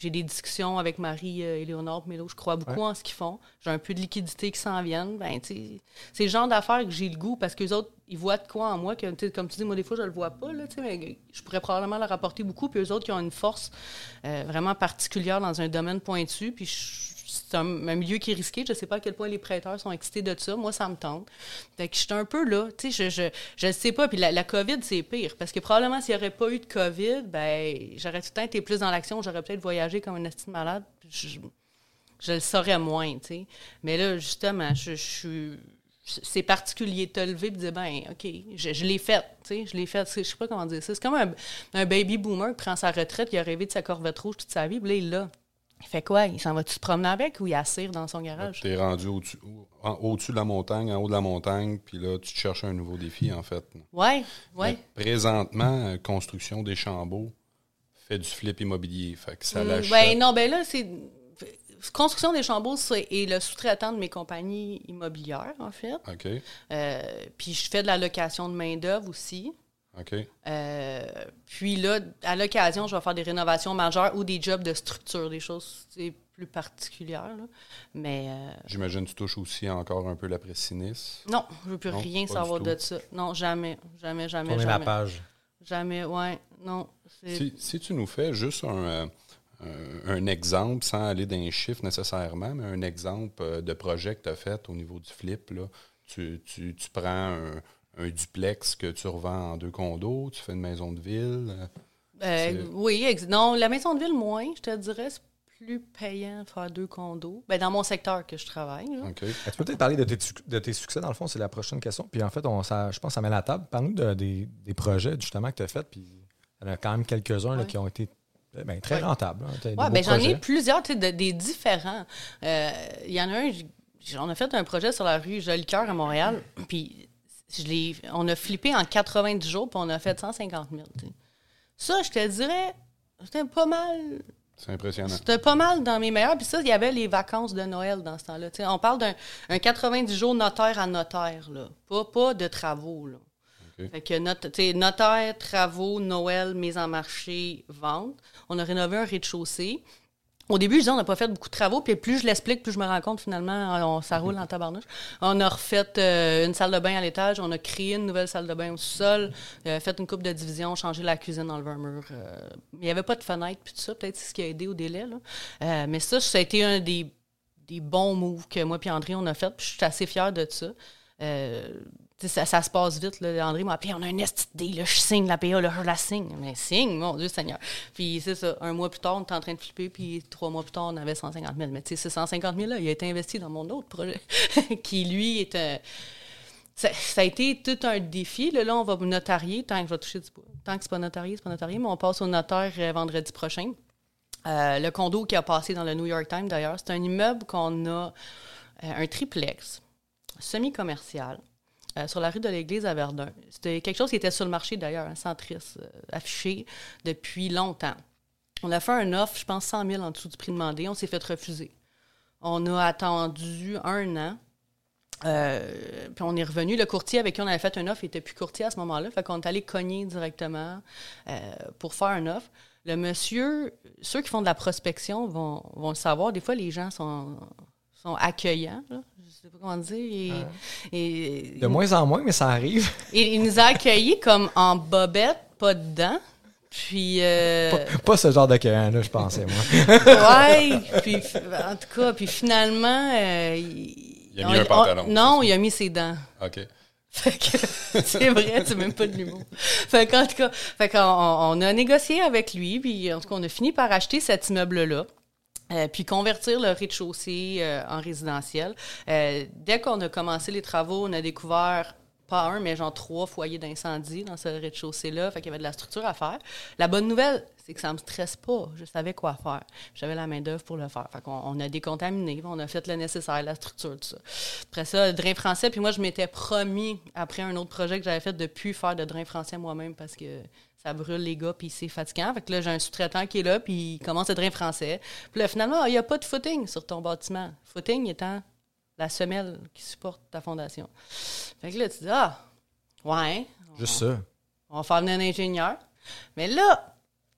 j'ai des discussions avec Marie euh, Éléonore Mélo, je crois beaucoup en ce qu'ils font. J'ai un peu de liquidité qui s'en viennent. Ben, c'est le genre d'affaires que j'ai le goût parce que les autres, ils voient de quoi en moi que, comme tu dis, moi, des fois, je le vois pas, là, mais je pourrais probablement leur apporter beaucoup. Puis eux autres, qui ont une force euh, vraiment particulière dans un domaine pointu. Puis je- c'est un, milieu qui est risqué. Je sais pas à quel point les prêteurs sont excités de ça. Moi, ça me tente. Fait que je suis un peu là. Tu sais, je, le sais pas. Puis la, COVID, c'est pire. Parce que probablement, s'il n'y aurait pas eu de COVID, ben, j'aurais tout le temps été plus dans l'action. J'aurais peut-être voyagé comme une estime malade. Je, le saurais moins, tu sais. Mais là, justement, je, suis. C'est particulier de te lever et de dire, ben, OK, je, l'ai fait, tu sais, je l'ai fait. Je sais pas comment dire ça. C'est comme un, un baby boomer qui prend sa retraite, il a rêvé de sa corvette rouge toute sa vie, puis là, il l'a. Il fait quoi? Il s'en va-tu se promener avec ou il assire dans son garage? Tu es rendu au-dessus de la montagne, en haut de la montagne, puis là, tu te cherches un nouveau défi, en fait. Ouais. Mais présentement, euh, construction des chambeaux fait du flip immobilier. Fait que ça Mm, ben non, ben là, c'est. Construction des chambeaux c'est- est le sous-traitant de mes compagnies immobilières, en fait. OK, Euh, puis je fais de la location de main-d'œuvre aussi. OK. Euh, puis là, à l'occasion, je vais faire des rénovations majeures ou des jobs de structure, des choses plus particulières. là. Mais euh, J'imagine que tu touches aussi encore un peu la sinis. non, je veux plus Non, rien savoir de ça. Non, jamais, jamais, jamais, Tournez la jamais. page. Jamais, ouais, non. Si, si tu nous fais juste un, euh, un, exemple, sans aller dans les chiffres nécessairement, mais un exemple de projet que tu as fait au niveau du flip, là, tu, tu, tu prends un, un duplex que tu revends en deux condos, tu fais une maison de ville. euh, Euh, oui, ex- non, la maison de ville, moins, je te dirais, c'est plus payant de faire deux condos. Ben, dans mon secteur que je travaille. Tu peux peut-être parler de tes, de tes succès, dans le fond, c'est la prochaine question. Puis en fait, on, ça, je pense que ça met la table. Parle-nous de- des, des projets, justement, que tu as faits. Puis il y en a quand même quelques-uns Ouais. qui ont été eh ben, très Ouais. rentables. hein. Ouais, ben, j'en ai plusieurs, tu sais, de- des différents. Euh, Il y en a un, on a fait un projet sur la rue Jolicoeur à Montréal, puis je on a flippé en 90 jours, puis on a fait 150 000. tu sais. Ça, je te dirais, c'était pas mal C'est impressionnant. C'était pas mal dans mes meilleurs. Puis ça, il y avait les vacances de Noël dans ce temps-là. On parle d'un un 90 jours notaire à notaire, là. Pas, pas de travaux, là. Fait que notaire, travaux, Noël, mise en marché, vente. On a rénové un rez-de-chaussée. Au début, je disais, on n'a pas fait beaucoup de travaux, puis plus je l'explique, plus je me rends compte, finalement, on, ça roule en tabarnouche. On a refait euh, une salle de bain à l'étage, on a créé une nouvelle salle de bain au sol, euh, fait une coupe de division, changé la cuisine, enlevé un mur. euh, il n'y avait pas de fenêtre, puis tout ça, peut-être c'est ce qui a aidé au délai. Là. Euh, mais ça, ça a été un des, des bons moves que moi et André, on a fait, puis je suis assez fière de ça. Ça, se passe vite. Là. André m'a appelé, on a un STD, là, je signe la PA, là, je la signe. Mais signe, mon Dieu Seigneur. Puis c'est ça, un mois plus tard, on était en train de flipper, puis trois mois plus tard, on avait 150 000. Mais tu sais, ce 150 000-là, il a été investi dans mon autre projet, *laughs* qui, lui, est un... Ça, ça a été tout un défi. Là, là, on va notarier, tant que je vais toucher du bois. Tant que c'est pas notarié, c'est pas notarié, mais on passe au notaire euh, vendredi prochain. Euh, le condo qui a passé dans le New York Times, d'ailleurs, c'est un immeuble qu'on a, euh, un triplex, semi-commercial, euh, sur la rue de l'Église à Verdun. C'était quelque chose qui était sur le marché, d'ailleurs, un centris euh, affiché depuis longtemps. On a fait un offre, je pense, 100 000 en dessous du prix demandé. On s'est fait refuser. On a attendu un an. Euh, puis on est revenu. Le courtier avec qui on avait fait un offre, il était plus courtier à ce moment-là. Fait qu'on est allé cogner directement pour faire un offre. Le monsieur, ceux qui font de la prospection vont, le savoir. Des fois, les gens sont, sont accueillants. Je sais pas comment dire. Et, et- De moins en moins, mais ça arrive. *laughs* il, il nous a accueillis comme en bobette, pas dedans. Puis. euh, Pas, pas ce genre d'accueillant-là, je pensais, moi. *laughs* ouais, *laughs* puis en tout cas, puis finalement, euh, il, Il a mis un pantalon, non, il a mis ses dents. OK. Fait que c'est vrai, c'est même pas de l'humour. Fait qu'en tout cas, fait qu'on on a négocié avec lui, puis en tout cas, on a fini par acheter cet immeuble-là. Euh, puis convertir le rez-de-chaussée euh, en résidentiel. Euh, dès qu'on a commencé les travaux, on a découvert pas un, mais genre trois foyers d'incendie dans ce rez-de-chaussée-là. Fait qu'il y avait de la structure à faire. La bonne nouvelle, c'est que ça me stresse pas. Je savais quoi faire. J'avais la main-d'œuvre pour le faire. Fait qu'on on a décontaminé, on a fait le nécessaire, la structure, tout ça. Après ça, drain français. Puis moi, je m'étais promis, après un autre projet que j'avais fait, de plus faire de drain français moi-même parce que ça brûle les gars, puis c'est fatigant. Fait que là, j'ai un sous-traitant qui est là, puis il commence à drain français. Puis là, finalement, il n'y a pas de footing sur ton bâtiment. Footing étant la semelle qui supporte ta fondation. Fait que là, tu dis, ah, ouais, Juste ça. on va faire venir un ingénieur. Mais là,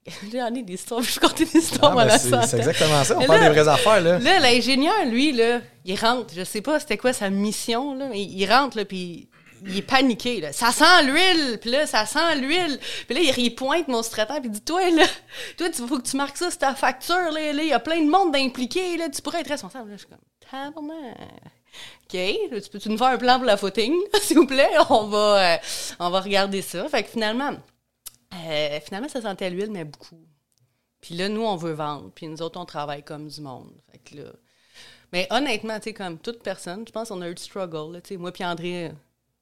*laughs* j'en ai des histoires, *laughs* je vais compter des histoires Ah, à ben, la c'est exactement ça. On Mais parle là- des vraies affaires, là. Là, l'ingénieur, lui, là, il rentre. Je sais pas c'était quoi sa mission, là. mais Il rentre, là, puis il est paniqué, là. Ça sent l'huile! Puis là, ça sent l'huile! Puis là, il, pointe mon secrétaire, puis il dit, toi, là, toi, il faut que tu marques ça sur ta facture, là. Il y a plein de monde d'impliqués, là. Tu pourrais être responsable. Là, je suis comme, tabarnak. OK, là, tu peux-tu nous faire un plan pour la footing, *laughs* s'il vous plaît? On va, euh, on va regarder ça. Fait que finalement, euh, finalement, ça sentait l'huile, mais beaucoup. Puis là, nous, on veut vendre. Puis nous autres, on travaille comme du monde. Fait que là... Mais honnêtement, tu sais, comme toute personne, je pense qu'on a eu du struggle. Là, moi puis André,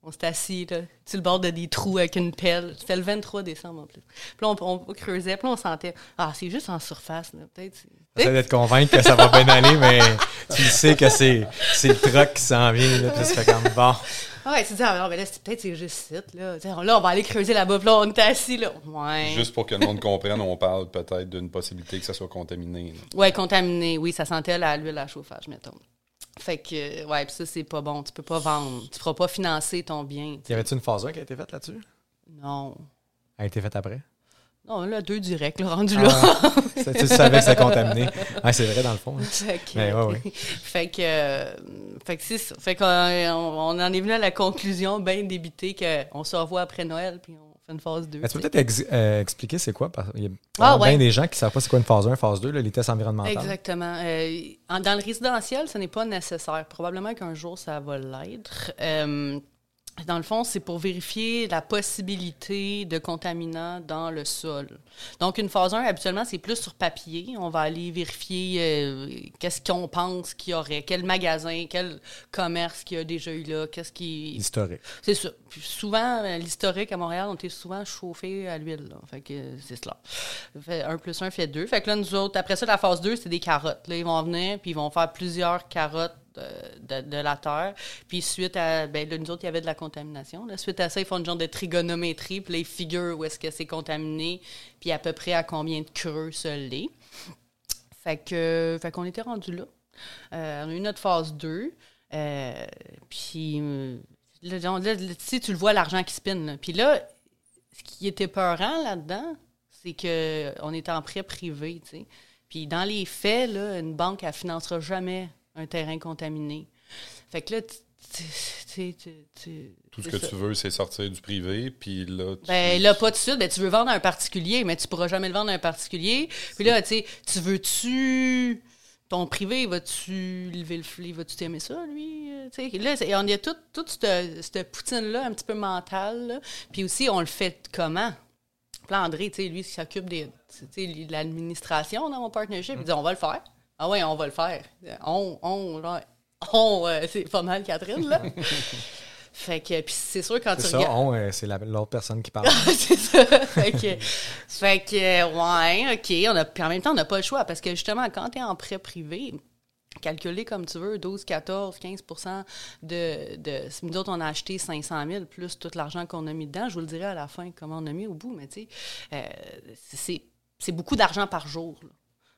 on s'est assis là, sur le bord de des trous avec une pelle. C'était le 23 décembre en plus. Puis là, on, on creusait. Puis là, on sentait, ah, c'est juste en surface. Là. Peut-être. J'essaie de te convaincre que ça va bien aller, mais tu sais que c'est c'est le truck qui s'en vient, là. Puis ça fait comme bon. Ah ouais, tu dis, ah, non, mais là, c'est- peut-être c'est juste site. Là. Là, on va aller creuser là-bas. Puis là, on était assis. Là. Ouais. Juste pour que le monde comprenne, on parle peut-être d'une possibilité que ça soit contaminé. là. Ouais, contaminé. Oui, ça sentait la- l'huile à chauffage, mettons. Fait que, ouais, puis ça, c'est pas bon. Tu peux pas vendre. Tu feras pas financer ton bien. Y avait-tu une phase 1 qui a été faite là-dessus? Non. Elle a été faite après? Non, là, deux directs, là, rendu là. Ah, *laughs* ça, tu savais que ça contaminé. *laughs* Ouais, c'est vrai, dans le fond. hein. fait que, Mais ouais, ouais. *laughs* fait que, euh, fait que c'est ça. Fait qu'on on en est venu à la conclusion bien débitée qu'on se revoit après Noël, puis on une phase 2. Mais tu peux peut-être ex- euh, expliquer c'est quoi? Parce qu'il y a Ah, bien des gens qui ne savent pas c'est quoi une phase 1, phase 2, là, les tests environnementaux. Exactement. Euh, en- dans le résidentiel, ce n'est pas nécessaire. Probablement qu'un jour, ça va l'être. Euh, dans le fond, c'est pour vérifier la possibilité de contaminants dans le sol. Donc, une phase 1, habituellement, c'est plus sur papier. On va aller vérifier euh, qu'est-ce qu'on pense qu'il y aurait, quel magasin, quel commerce qu'il y a déjà eu là, qu'est-ce qui... Historique. C'est ça. Puis souvent, l'historique à Montréal, on était souvent chauffé à l'huile. là. Fait que c'est cela. Fait un plus un fait deux. Fait que là, nous autres, après ça, la phase 2, c'est des carottes. Là, ils vont venir, puis ils vont faire plusieurs carottes de, la terre. Puis suite à... Ben là, nous autres, il y avait de la contamination. Là. Suite à ça, ils font une genre de trigonométrie, puis là, ils figurent où est-ce que c'est contaminé, puis à peu près à combien de creux ça l'est. Fait que, fait qu'on était rendu là. Euh, on a eu notre phase 2. Euh, puis, là, on- là, tu le vois, l'argent qui spin. là. Puis là, ce qui était peurant là-dedans, c'est qu'on est en prêt privé, tu sais. Puis dans les faits, là, une banque, elle financera jamais un terrain contaminé. Fait que là, tu- tu- tu- Tout ce que ça. tu veux, c'est sortir du privé, puis là, tu- Ben là, pas tout de suite. Ben, tu veux vendre à un particulier, mais tu pourras jamais le vendre à un particulier. Puis là, tu sais, tu veux-tu... Ton privé, vas-tu lever le flé? Vas-tu t'aimer ça, lui? Euh, tu sais, là, on y a toute toute cette, cette poutine-là, un petit peu mentale. là. Puis aussi, on le fait comment? Puis André, tu sais, lui, s'occupe de l'administration dans mon partnership. Il dit, on va le faire. Ah ouais, on va le faire. On, on, genre, on, euh, c'est pas mal, Catherine, là. *laughs* fait que, puis c'est sûr, quand tu C'est ça, regardes... on, euh, c'est la- l'autre personne qui parle. *laughs* c'est ça. fait que, fait que, ouais, OK. On a, puis en même temps, on n'a pas le choix parce que justement, quand tu es en prêt privé, calculer comme tu veux, 12, 14, 15 de, de. Si nous autres, on a acheté 500 000 plus tout l'argent qu'on a mis dedans, je vous le dirai à la fin comment on a mis au bout, mais tu sais, euh, c'est c'est beaucoup d'argent par jour. là.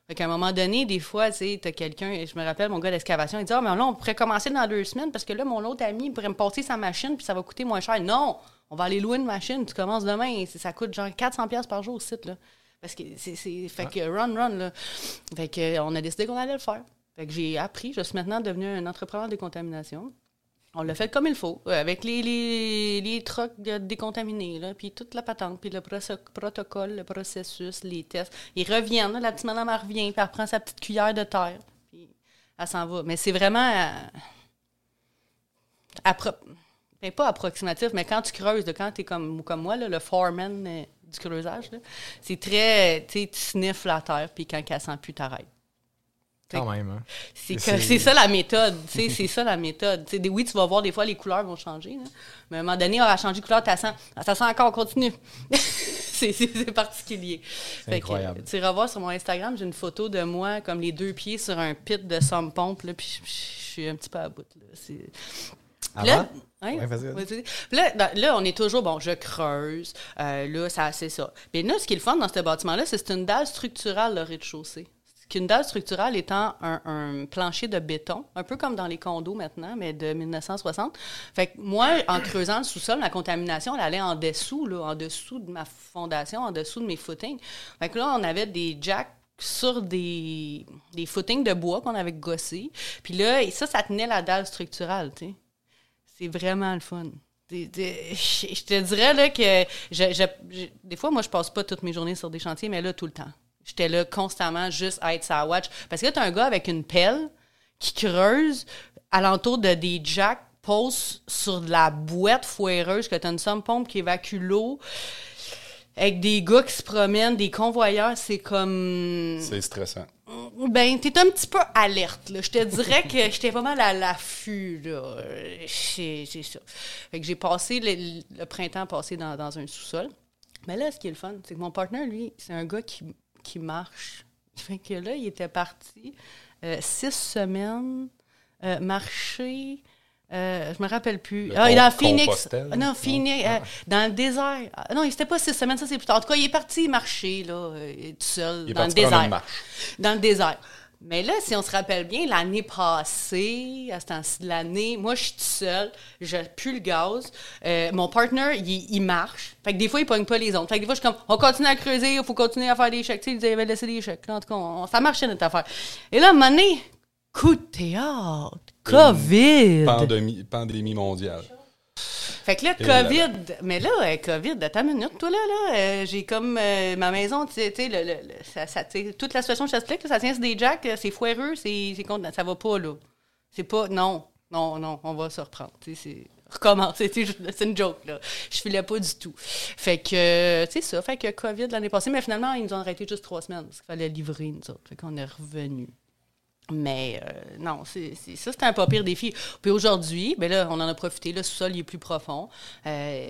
Fait qu'à un moment donné, des fois, tu sais, t'as quelqu'un, je me rappelle, mon gars d'excavation, il dit Ah, mais là, on pourrait commencer dans deux semaines parce que là, mon autre ami pourrait me passer sa machine puis ça va coûter moins cher. Non, on va aller louer une machine, tu commences demain, c'est- ça coûte genre 400$ piastres par jour au site, là. Parce que c'est. Fait que run, run, là. Fait que, euh, a décidé qu'on allait le faire. Fait que j'ai appris, je suis maintenant devenu un entrepreneur de décontamination. On l'a fait comme il faut, euh, avec les, les, les trucks de- décontaminés, là, puis toute la patente, puis le protocole, le processus, les tests. Ils reviennent, la petite madame, revient, puis elle prend sa petite cuillère de terre, puis elle s'en va. Mais c'est vraiment... euh, appro- ben, pas approximatif, mais quand tu creuses, quand tu es comme, comme moi, là, le foreman euh, du creusage, c'est très... Tu sniffes la terre, puis quand elle sent plus, t'arrêtes. Quand même, hein. C'est c'est- c'est ça la méthode. tu c'est ça la méthode. Tu oui, tu vas voir des fois les couleurs vont changer. là. Mais à un moment donné, on va changer de couleur, t'as sent. Ah, Ça sent encore, continue. *laughs* c'est c'est- c'est particulier. Fait que, incroyable. tu iras voir sur mon Instagram, j'ai une photo de moi comme les deux pieds sur un pit de somme pompe, là, puis je- suis un petit peu à bout. Là. C'est- Avant? Là, ouais, Ouais, vas-y, vas-y. vas-y. Puis Là, dans- là, on est toujours, bon, je creuse. euh, là, ça, c'est ça. Mais là, ce qui est le fun dans ce bâtiment-là, c'est que c'est une dalle structurale, le rez-de-chaussée. Qu'une dalle structurale étant un, plancher de béton, un peu comme dans les condos maintenant, mais de 1960. Fait que moi, en creusant le sous-sol, la contamination, elle allait en dessous, là, en dessous de ma fondation, en dessous de mes footings. Fait que là, on avait des jacks sur des, footings de bois qu'on avait gossés. Puis là, et ça, ça tenait la dalle structurale. C'est vraiment le fun. *laughs* Je te dirais là, que des fois, moi, je passe pas toutes mes journées sur des chantiers, mais là, tout le temps. J'étais là constamment juste à être sa watch. Parce que là, t'as un gars avec une pelle qui creuse alentour de des jacks, pose sur de la boîte foireuse, que t'as une somme pompe qui évacue l'eau, avec des gars qui se promènent, des convoyeurs, c'est comme... C'est stressant. Ben, t'es un petit peu alerte, là. Je te dirais que j'étais pas mal à l'affût, là. C'est c'est ça. Fait que j'ai passé le, le printemps passé dans, dans un sous-sol. Mais là, ce qui est le fun, c'est que mon partenaire, lui, c'est un gars qui, qui marche. *laughs* Fait que là, il était parti euh, six semaines euh, marcher. euh, je me rappelle plus. Le ah, il est dans Phoenix. Ah, non? Phoenix. euh, dans le désert. Ah, non, il n'était pas six semaines, ça c'est plus tard. En tout cas, il est parti marcher, là, tout seul, Il est dans le une désert marche. dans le désert. Mais là, si on se rappelle bien, l'année passée, à ce temps-ci de l'année, moi, je suis toute seule, je pue le gaz. Euh, mon partner, il, il marche. Fait que des fois, il pogne pas les autres. Fait que des fois, je suis comme, on continue à creuser, il faut continuer à faire des chèques. Tu sais, ils avaient laissé des chèques. En tout cas, on- ça marchait notre affaire. Et là, à un moment donné, coup de théâtre, COVID. Pandémie, pandémie mondiale. Fait que là, Et là, COVID, mais là, euh, COVID, attends une minute, toi là, là, euh, j'ai comme euh, ma maison, tu sais, ça, ça- toute la situation, je t'explique, ça tient des jacks, c'est foireux, c'est, ça va pas, là. C'est pas, non, non, non, on va se reprendre, tu sais, c'est, recommence, *laughs* c'est, une joke, là. Je filais pas du tout. Fait que, tu sais ça, fait que COVID l'année passée, mais finalement, ils nous ont arrêté juste trois semaines, parce qu'il fallait livrer, nous autres, fait qu'on est revenus. Mais euh, non, c'est, c'est- ça, c'était un pas pire défi. Puis aujourd'hui, ben là, on en a profité. Le sous-sol, il est plus profond. Euh,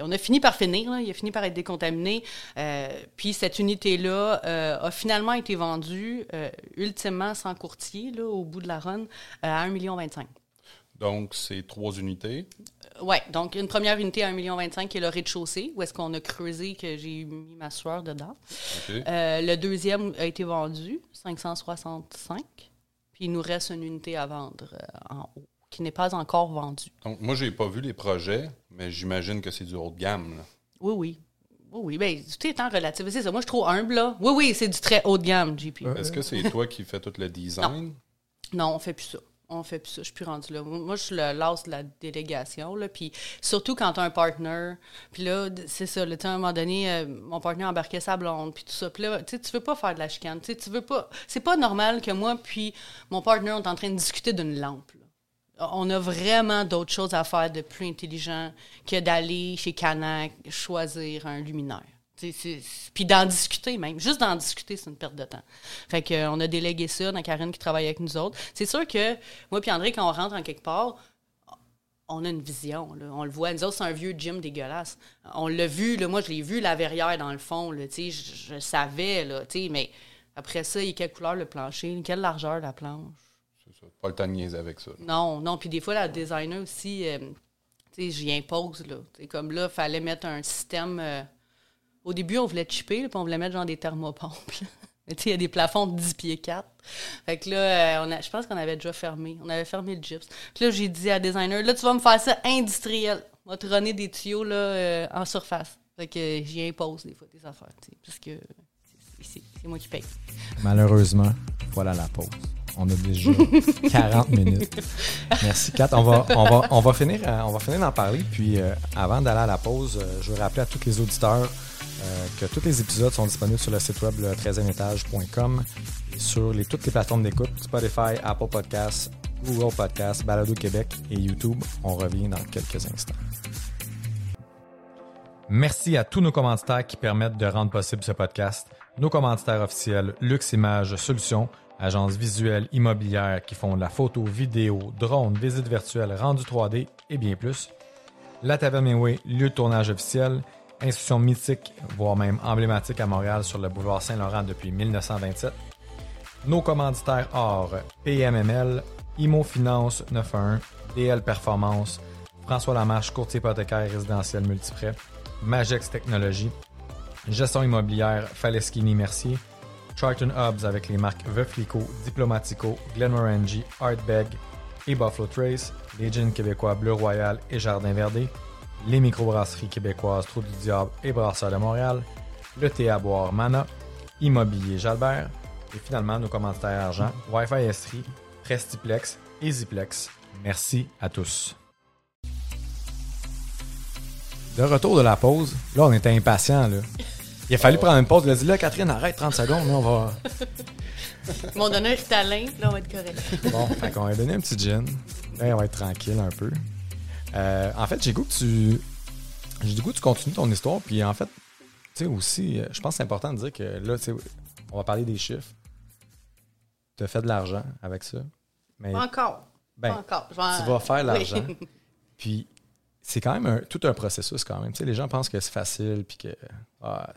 on a fini par finir. Là, il a fini par être décontaminé. Euh, puis cette unité-là a finalement été vendue, ultimement sans courtier, là, au bout de la run, à 1,25 million. Donc, c'est trois unités? Oui, donc une première unité à 1,25 million qui est le rez-de-chaussée, où est-ce qu'on a creusé, que j'ai mis ma sueur dedans. Le deuxième a été vendu, 565. Puis il nous reste une unité à vendre euh, en haut, qui n'est pas encore vendue. Donc, moi, j'ai pas vu les projets, mais j'imagine que c'est du haut de gamme. là. Oui, oui. Oui, oui. Ben, tout est en relatif. C'est ça. Moi, je trouve humble, là. Oui, oui, c'est du très haut de gamme, JP. Est-ce que c'est toi qui fais tout le design? Non, on fait plus ça. On fait plus ça. Je suis plus rendue là. Moi, je suis le last de la délégation. Là, puis surtout quand tu as un partner. Puis là, c'est ça. Tu sais, à un moment donné, euh, mon partner embarquait sa blonde. Puis tout ça. Puis là, tu sais, tu veux pas faire de la chicane. Tu sais, tu veux pas. C'est pas normal que moi, puis mon partner, on est en train de discuter d'une lampe. On a vraiment d'autres choses à faire de plus intelligent que d'aller chez Canac choisir un luminaire. Puis d'en discuter même. Juste d'en discuter, c'est une perte de temps. Fait que, euh, on a délégué ça dans Karine qui travaille avec nous autres. C'est sûr que moi puis André, quand on rentre en quelque part, on a une vision. là. On le voit. Nous autres, c'est un vieux gym dégueulasse. On l'a vu. Là, moi, je l'ai vu, la verrière dans le fond. Là, je, je savais. Là, mais après ça, il est quelle couleur le plancher? Quelle largeur la planche? C'est ça. Pas le temps de niaiser avec ça. là. Non, non. Puis des fois, la designer aussi, euh, j'y impose, là. Comme là, il fallait mettre un système... euh, au début, on voulait chipper, puis on voulait mettre genre des thermopompes. *laughs* Mais tu sais, il y a des plafonds de 10 pieds 4. Fait que là, euh, on a, je pense qu'on avait déjà fermé. On avait fermé le gyps. Puis là, j'ai dit à la designer, là, tu vas me faire ça industriel. On va te runner des tuyaux là, euh, en surface. Fait que j'y impose des fois des affaires, parce que c'est- moi qui paye. Malheureusement, voilà la pause. On a déjà *laughs* 40 minutes. Merci, Kat. On va, on va, on va finir, euh, on va finir d'en parler. Puis, euh, avant d'aller à la pause, euh, je veux rappeler à tous les auditeurs euh, que tous les épisodes sont disponibles sur le site web le 13e étage.com et sur toutes les plateformes d'écoute Spotify, Apple Podcasts, Google Podcasts, Balado Québec et YouTube. On revient dans quelques instants. Merci à tous nos commanditaires qui permettent de rendre possible ce podcast. Nos commanditaires officiels, Lux Images Solutions, Agence visuelle immobilière qui font de la photo, vidéo, drone, visite virtuelle, rendu 3D et bien plus. La Taverne Mainway, lieu de tournage officiel, institution mythique, voire même emblématique à Montréal sur le boulevard Saint-Laurent depuis 1927. Nos commanditaires or PMML, Imo Finance 91, DL Performance, François Lamarche, courtier hypothécaire résidentiel multiprêt, Magex Technologies, gestion immobilière Faleschini Mercier, Charlton Hubs avec les marques Veuflico, Diplomatico, Glenmorangie, Artbeg et Buffalo Trace, les québécois Bleu Royal et Jardin Verdé, les microbrasseries québécoises Trou du Diable et Brasseur de Montréal, le thé à boire Mana, Immobilier Jalbert et finalement nos commanditaires argent Wi-Fi Estrie, Prestiplex et Ziplex. Merci à tous. De retour de la pause, là on était impatients là. Il a fallu prendre une pause. Il a dit là, Catherine, arrête 30 secondes, là, on va. *laughs* Ils m'ont donné un Ritalin, puis là, on va être correct. Bon, fait qu'on va donner un petit gin. Là, on va être tranquille un peu. Euh, en fait, j'ai goût que tu. J'ai du goût que tu continues ton histoire. Puis en fait, tu sais aussi, euh, je pense que c'est important de dire que là, tu sais, on va parler des chiffres. Tu as fait de l'argent avec ça. Mais Pas encore. Ben, pas encore. Vais tu vas faire Oui. l'argent. *laughs* Puis c'est quand même un- tout un processus quand même. Tu sais, les gens pensent que c'est facile puis que ah,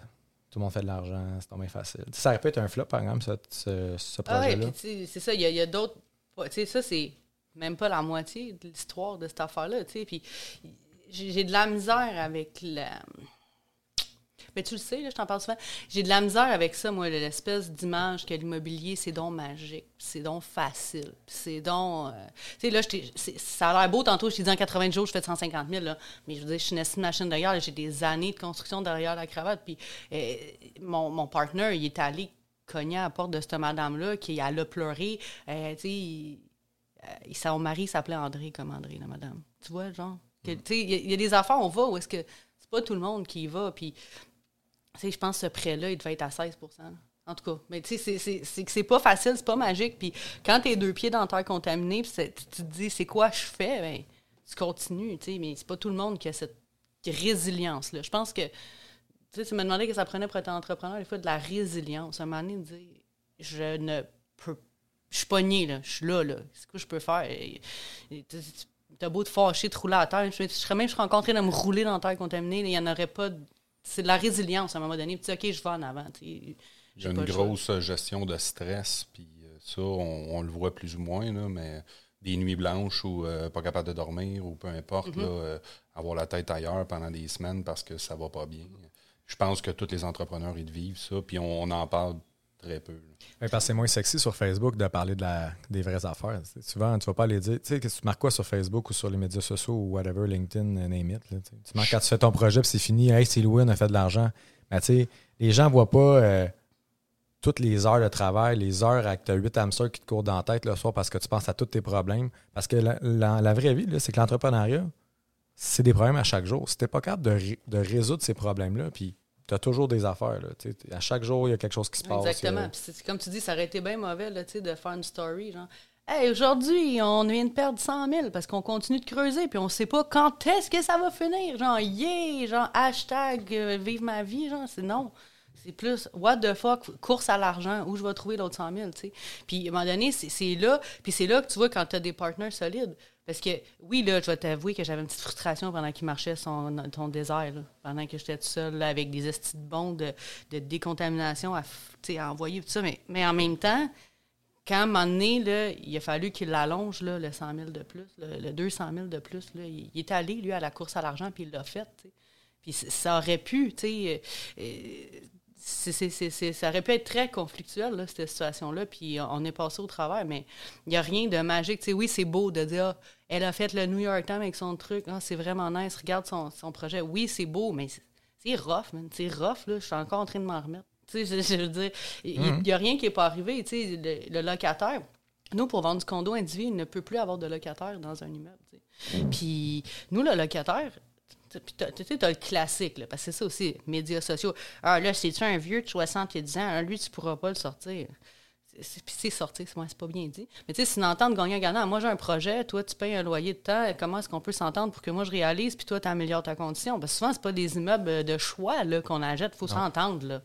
tout le monde fait de l'argent, c'est tombé facile. Ça aurait pu être un flop, par exemple, ce, ce, ce Ah ouais, projet-là. sais, c'est ça, il y a, il y a d'autres. Tu sais, ça, c'est même pas la moitié de l'histoire de cette affaire-là, tu sais. Puis j'ai de la misère avec la. Mais tu le sais, là, je t'en parle souvent. J'ai de la misère avec ça, moi, l'espèce d'image que l'immobilier, c'est donc magique, c'est donc facile, c'est donc. euh, tu sais, là, ça a l'air beau tantôt, je t'ai dit en 80 jours, je fais 150 000, là. Mais je veux je suis une machine de guerre, là, j'ai des années de construction derrière la cravate, puis euh, mon, mon partner, il est allé cogner à la porte de cette madame-là, qui elle a pleuré. Euh, tu sais, son mari s'appelait André comme André, la madame. Tu vois, genre. que- Tu sais, il y, a- il y a des affaires, on va où est-ce que c'est pas tout le monde qui y va. Puis, tu sais, je pense que ce prêt-là, il devait être à 16 là. En tout cas, mais tu sais, c'est- que pas facile, c'est pas magique. Puis quand t'es deux pieds dans la terre contaminée, puis tu te dis, c'est quoi je fais? Ben, tu continues, tu sais, mais c'est pas tout le monde qui a cette résilience-là. Je pense que, tu sais, tu me demandais que ça prenait pour être entrepreneur, des fois, de la résilience. À un moment donné, de dire, je ne je suis pogné, là. Je suis là, là. C'est quoi je peux faire? T'as beau te fâcher, te rouler à terre. Je, serais même je serais rencontré de me rouler dans la terre contaminée. Il n'y en aurait pas. de- C'est de la résilience à un moment donné. Puis, tu dis, OK, je vais en avant. Il y J'ai a une choix. grosse euh, gestion de stress, puis euh, ça, on, on le voit plus ou moins, là, mais des nuits blanches ou euh, pas capable de dormir ou peu importe, Mm-hmm. là, euh, avoir la tête ailleurs pendant des semaines parce que ça va pas bien. Je pense que tous les entrepreneurs, ils vivent ça, puis on, on en parle très peu. parce que c'est moins sexy sur Facebook de parler de la, des vraies affaires. Tu souvent, tu vas pas les dire. Tu sais, tu marques quoi sur Facebook ou sur les médias sociaux ou whatever, LinkedIn, name it. tu tu marques quand tu fais ton projet puis c'est fini. Hey, c'est Louis, on a fait de l'argent. Mais tu sais, les gens voient pas euh, toutes les heures de travail, les heures avec tes huit hamsters qui te courent dans la tête le soir parce que tu penses à tous tes problèmes. Parce que la, vraie vie, c'est que l'entrepreneuriat, c'est des problèmes à chaque jour. Si t'es pas capable de, de résoudre ces problèmes-là, puis tu as toujours des affaires. Là, à chaque jour, il y a quelque chose qui se passe. Exactement. euh, Puis comme tu dis, ça aurait été bien mauvais là, de faire une story. Genre, hey, aujourd'hui, on vient de perdre 100 000 parce qu'on continue de creuser, puis on sait pas quand est-ce que ça va finir. Genre, yeah, genre, hashtag euh, vive ma vie. Genre, c'est non. C'est plus, what the fuck, course à l'argent, où je vais trouver l'autre 100 000, tu sais. Puis à un moment donné, c'est c'est là, puis c'est là que tu vois quand tu as des partenaires solides. Parce que, oui, là, je vais t'avouer que j'avais une petite frustration pendant qu'il marchait son, ton désert, là. pendant que j'étais tout seul, là, avec des estis de bons de, de décontamination à, envoyer, tout ça. Mais, mais en même temps, quand à un moment donné, là, il a fallu qu'il l'allonge, le 100 000 de plus, le, le 200 000 de plus, il, il est allé, lui, à la course à l'argent, puis il l'a fait. Puis ça aurait pu, tu sais, euh, euh, c'est- ça aurait pu être très conflictuel, là, cette situation-là, puis on est passé au travers, mais il n'y a rien de magique. Tu sais, oui, c'est beau de dire, Ah, elle a fait le New York Times avec son truc, Ah, c'est vraiment nice, regarde son, son projet. Oui, c'est beau, mais c'est- rough, man. C'est rough, là. Je suis encore en train de m'en remettre. Je, je veux dire, il n'y a rien qui n'est pas arrivé. Le, le locataire, nous, pour vendre du condo individuel, il ne peut plus avoir de locataire dans un immeuble. sais. Puis, nous, le locataire, tu sais, tu sais, t'as le classique, là, parce que c'est ça aussi, médias sociaux. Ah, là, c'est-tu un vieux de 70 ans? Ah, lui, tu pourras pas le sortir. Puis c'est sorti, c'est moi, c'est pas bien dit. Mais tu sais, c'est une entente gagnant-gagnant. Moi, j'ai un projet, toi, tu payes un loyer de temps. Comment est-ce qu'on peut s'entendre pour que moi, je réalise, puis toi, tu améliores ta condition? Parce que souvent, c'est pas des immeubles de choix là, qu'on achète, il faut s'entendre.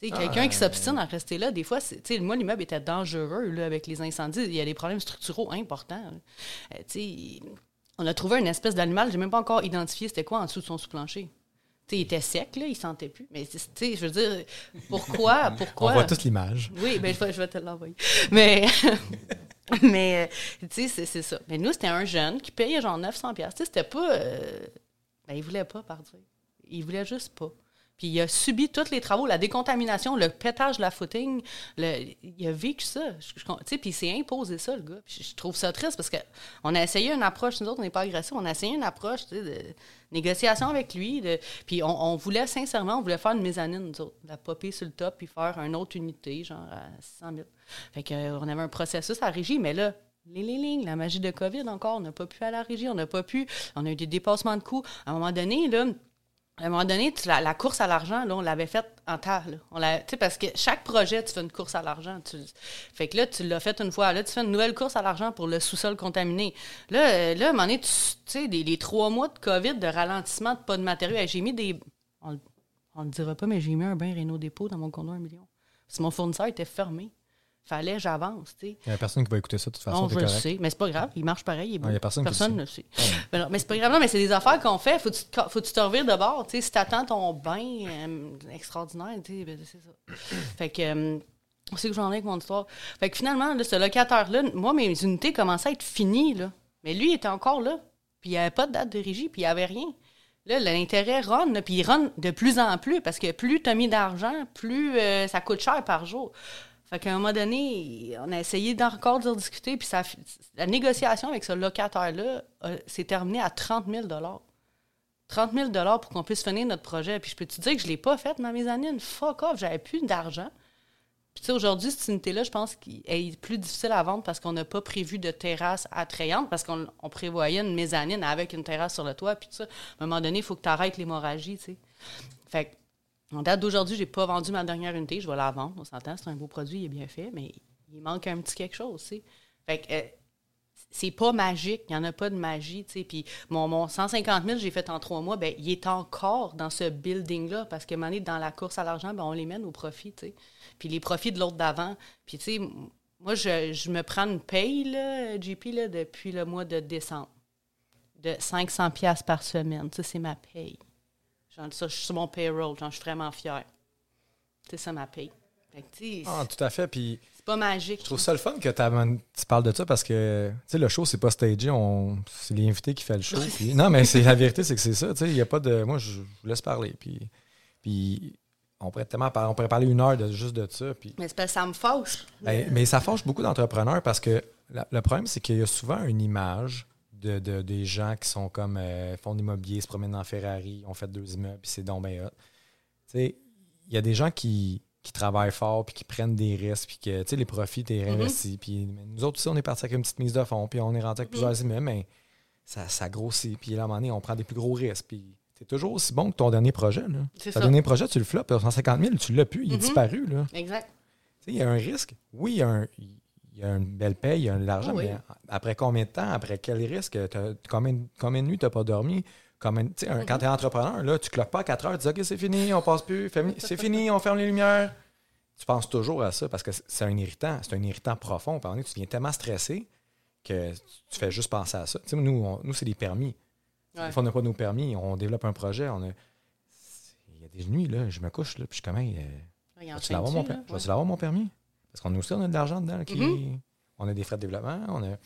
Quelqu'un qui s'obstine à rester là, des fois, moi, l'immeuble était dangereux là, avec les incendies. Il y a des problèmes structuraux importants. Euh, on a trouvé une espèce d'animal, j'ai même pas encore identifié c'était quoi en dessous de son sous-plancher. Tu sais, il était sec, là, il sentait plus. Mais tu sais, je veux dire, pourquoi, *laughs* pourquoi? On voit tous l'image. oui, ben, je, vais, je vais te l'envoyer. Mais, *laughs* mais euh, tu sais, c'est- ça. Mais nous, c'était un jeune qui payait genre 900$. piastres. Tu sais, c'était pas. euh, ben, il voulait pas partir. Il voulait juste pas. Puis il a subi tous les travaux, la décontamination, le pétage de la footing. Le, il a vécu ça. Puis il s'est imposé ça, le gars. Puis je, trouve ça triste parce qu'on a essayé une approche, nous autres, on n'est pas agressifs, on a essayé une approche de négociation avec lui. puis on, voulait, sincèrement, on voulait faire une mezzanine, nous autres. La popper sur le top, puis faire une autre unité, genre à 600 000. Fait que, euh, avait un processus à régie, mais là, les les lignes, la magie de COVID encore, on n'a pas pu aller à régie, on n'a pas pu, on a eu des dépassements de coûts. À un moment donné, là, à un moment donné, la, course à l'argent, on l'avait faite en terre. Là. On l'a- parce que chaque projet, tu fais une course à l'argent. Tu- fait que là, tu l'as fait une fois. Là, tu fais une nouvelle course à l'argent pour le sous-sol contaminé. Là, euh, là à un moment donné, tu sais, les, trois mois de COVID, de ralentissement, de pas de matériaux, j'ai mis des... On, le- dira pas, mais j'ai mis un bain Renault Dépôt dans mon condo à un million. Parce que mon fournisseur était fermé. Fallait j'avance. Il n'y a personne qui va écouter ça de toute façon. Non, je le sais, mais c'est pas grave, il marche pareil. il est a personne qui le ne le sait. Mais, non, mais c'est pas grave, non, mais c'est des affaires qu'on fait. Faut que faut tu te revires de bord. Si tu attends ton bain euh, extraordinaire, ben, c'est ça. fait que. euh, c'est que j'en ai avec mon histoire. Fait que finalement, là, ce locataire-là, moi, mes unités commençaient à être finies, là. Mais lui, il était encore là. Puis il n'y avait pas de date de régie, puis il n'y avait rien. Là, l'intérêt run, puis il run de plus en plus, parce que plus tu as mis d'argent, plus euh, ça coûte cher par jour. Fait qu'à un moment donné, on a essayé d'encore de rediscuter, puis ça, la négociation avec ce locataire-là euh, s'est terminée à 30 000 30 000 pour qu'on puisse finir notre projet. Puis je peux te dire que je ne l'ai pas fait dans mes années? Une fuck off, j'avais plus d'argent. Puis tu sais, aujourd'hui, cette unité-là, je pense qu'elle est plus difficile à vendre parce qu'on n'a pas prévu de terrasse attrayante, parce qu'on on prévoyait une mezzanine avec une terrasse sur le toit, puis ça. À un moment donné, il faut que tu arrêtes l'hémorragie, tu sais. Fait que, en date d'aujourd'hui, j'ai pas vendu ma dernière unité, je vais la vendre, on s'entend, c'est un beau produit, il est bien fait, mais il manque un petit quelque chose, tu sais. Fait que, euh, c'est pas magique, il n'y en a pas de magie, tu sais. Puis mon, mon 150 000, j'ai fait en trois mois, ben il est encore dans ce building-là, parce que, donné, dans la course à l'argent, ben on les mène au profit, tu sais. Puis les profits de l'autre d'avant. Puis, tu sais, moi, je, je me prends une paye, là, JP, là, depuis le mois de décembre, de 500 pièces par semaine. Ça, c'est ma paye. Genre, ça, je suis sur mon payroll, genre, je suis vraiment fière. C'est ça, ma paye. Ah, tout à fait. Puis c'est pas magique. je trouve ça le fun que tu parles de ça parce que tu sais, le show, c'est pas stagé. On... C'est l'invité qui fait le show. puis- Non, mais c'est la vérité, c'est que c'est ça. tu sais, Il y a pas de. Moi, je vous laisse parler. Puis, puis on pourrait tellement parler, on pourrait parler une heure de, juste de ça. Puis Mais ça me fausse. Ben, mais ça fâche beaucoup d'entrepreneurs parce que la- le problème, c'est qu'il y a souvent une image de, de- des gens qui sont comme euh, font de l'immobilier, se promènent en Ferrari, ont fait deux immeubles, puis c'est donc bien il y a des gens qui, qui travaillent fort, puis qui prennent des risques, puis que tu sais, les profits, tu réinvestis. Puis mais nous autres aussi, on est partis avec une petite mise de fonds, puis on est rentré avec plusieurs immeubles, mais ça, ça grossit. Puis là, à un moment donné, on prend des plus gros risques. Puis c'est toujours aussi bon que ton dernier projet. Là. Ton dernier projet, tu le floppes, 150 000, tu l'as plus, il est Mhm. disparu. Là. Exact. Il y a un risque. Oui, il y a, un- il y a une belle paye, il y a de l'argent, Ah oui. mais après combien de temps, après quel risque, combien, combien de nuits tu n'as pas dormi? Quand tu es entrepreneur, là, tu ne cloques pas à 4 heures, tu dis OK, c'est fini, on passe plus, c'est fini, on ferme les lumières. Tu penses toujours à ça parce que c'est un irritant, c'est un irritant profond. Pendant tu deviens tellement stressé que tu fais juste penser à ça. Nous, on- nous c'est des permis. Ouais. Des fois, on n'a pas nos permis, on développe un projet, on a. Il y a des nuits, là, je me couche, là, puis je suis comme, Hey, euh, Regarde, je vais l'avoir mon, tu sais, per- là, je ouais. vais-tu l'avoir mon permis? Parce qu'on a aussi on a de l'argent dedans. Qui... Mhm. On a des frais de développement. On a...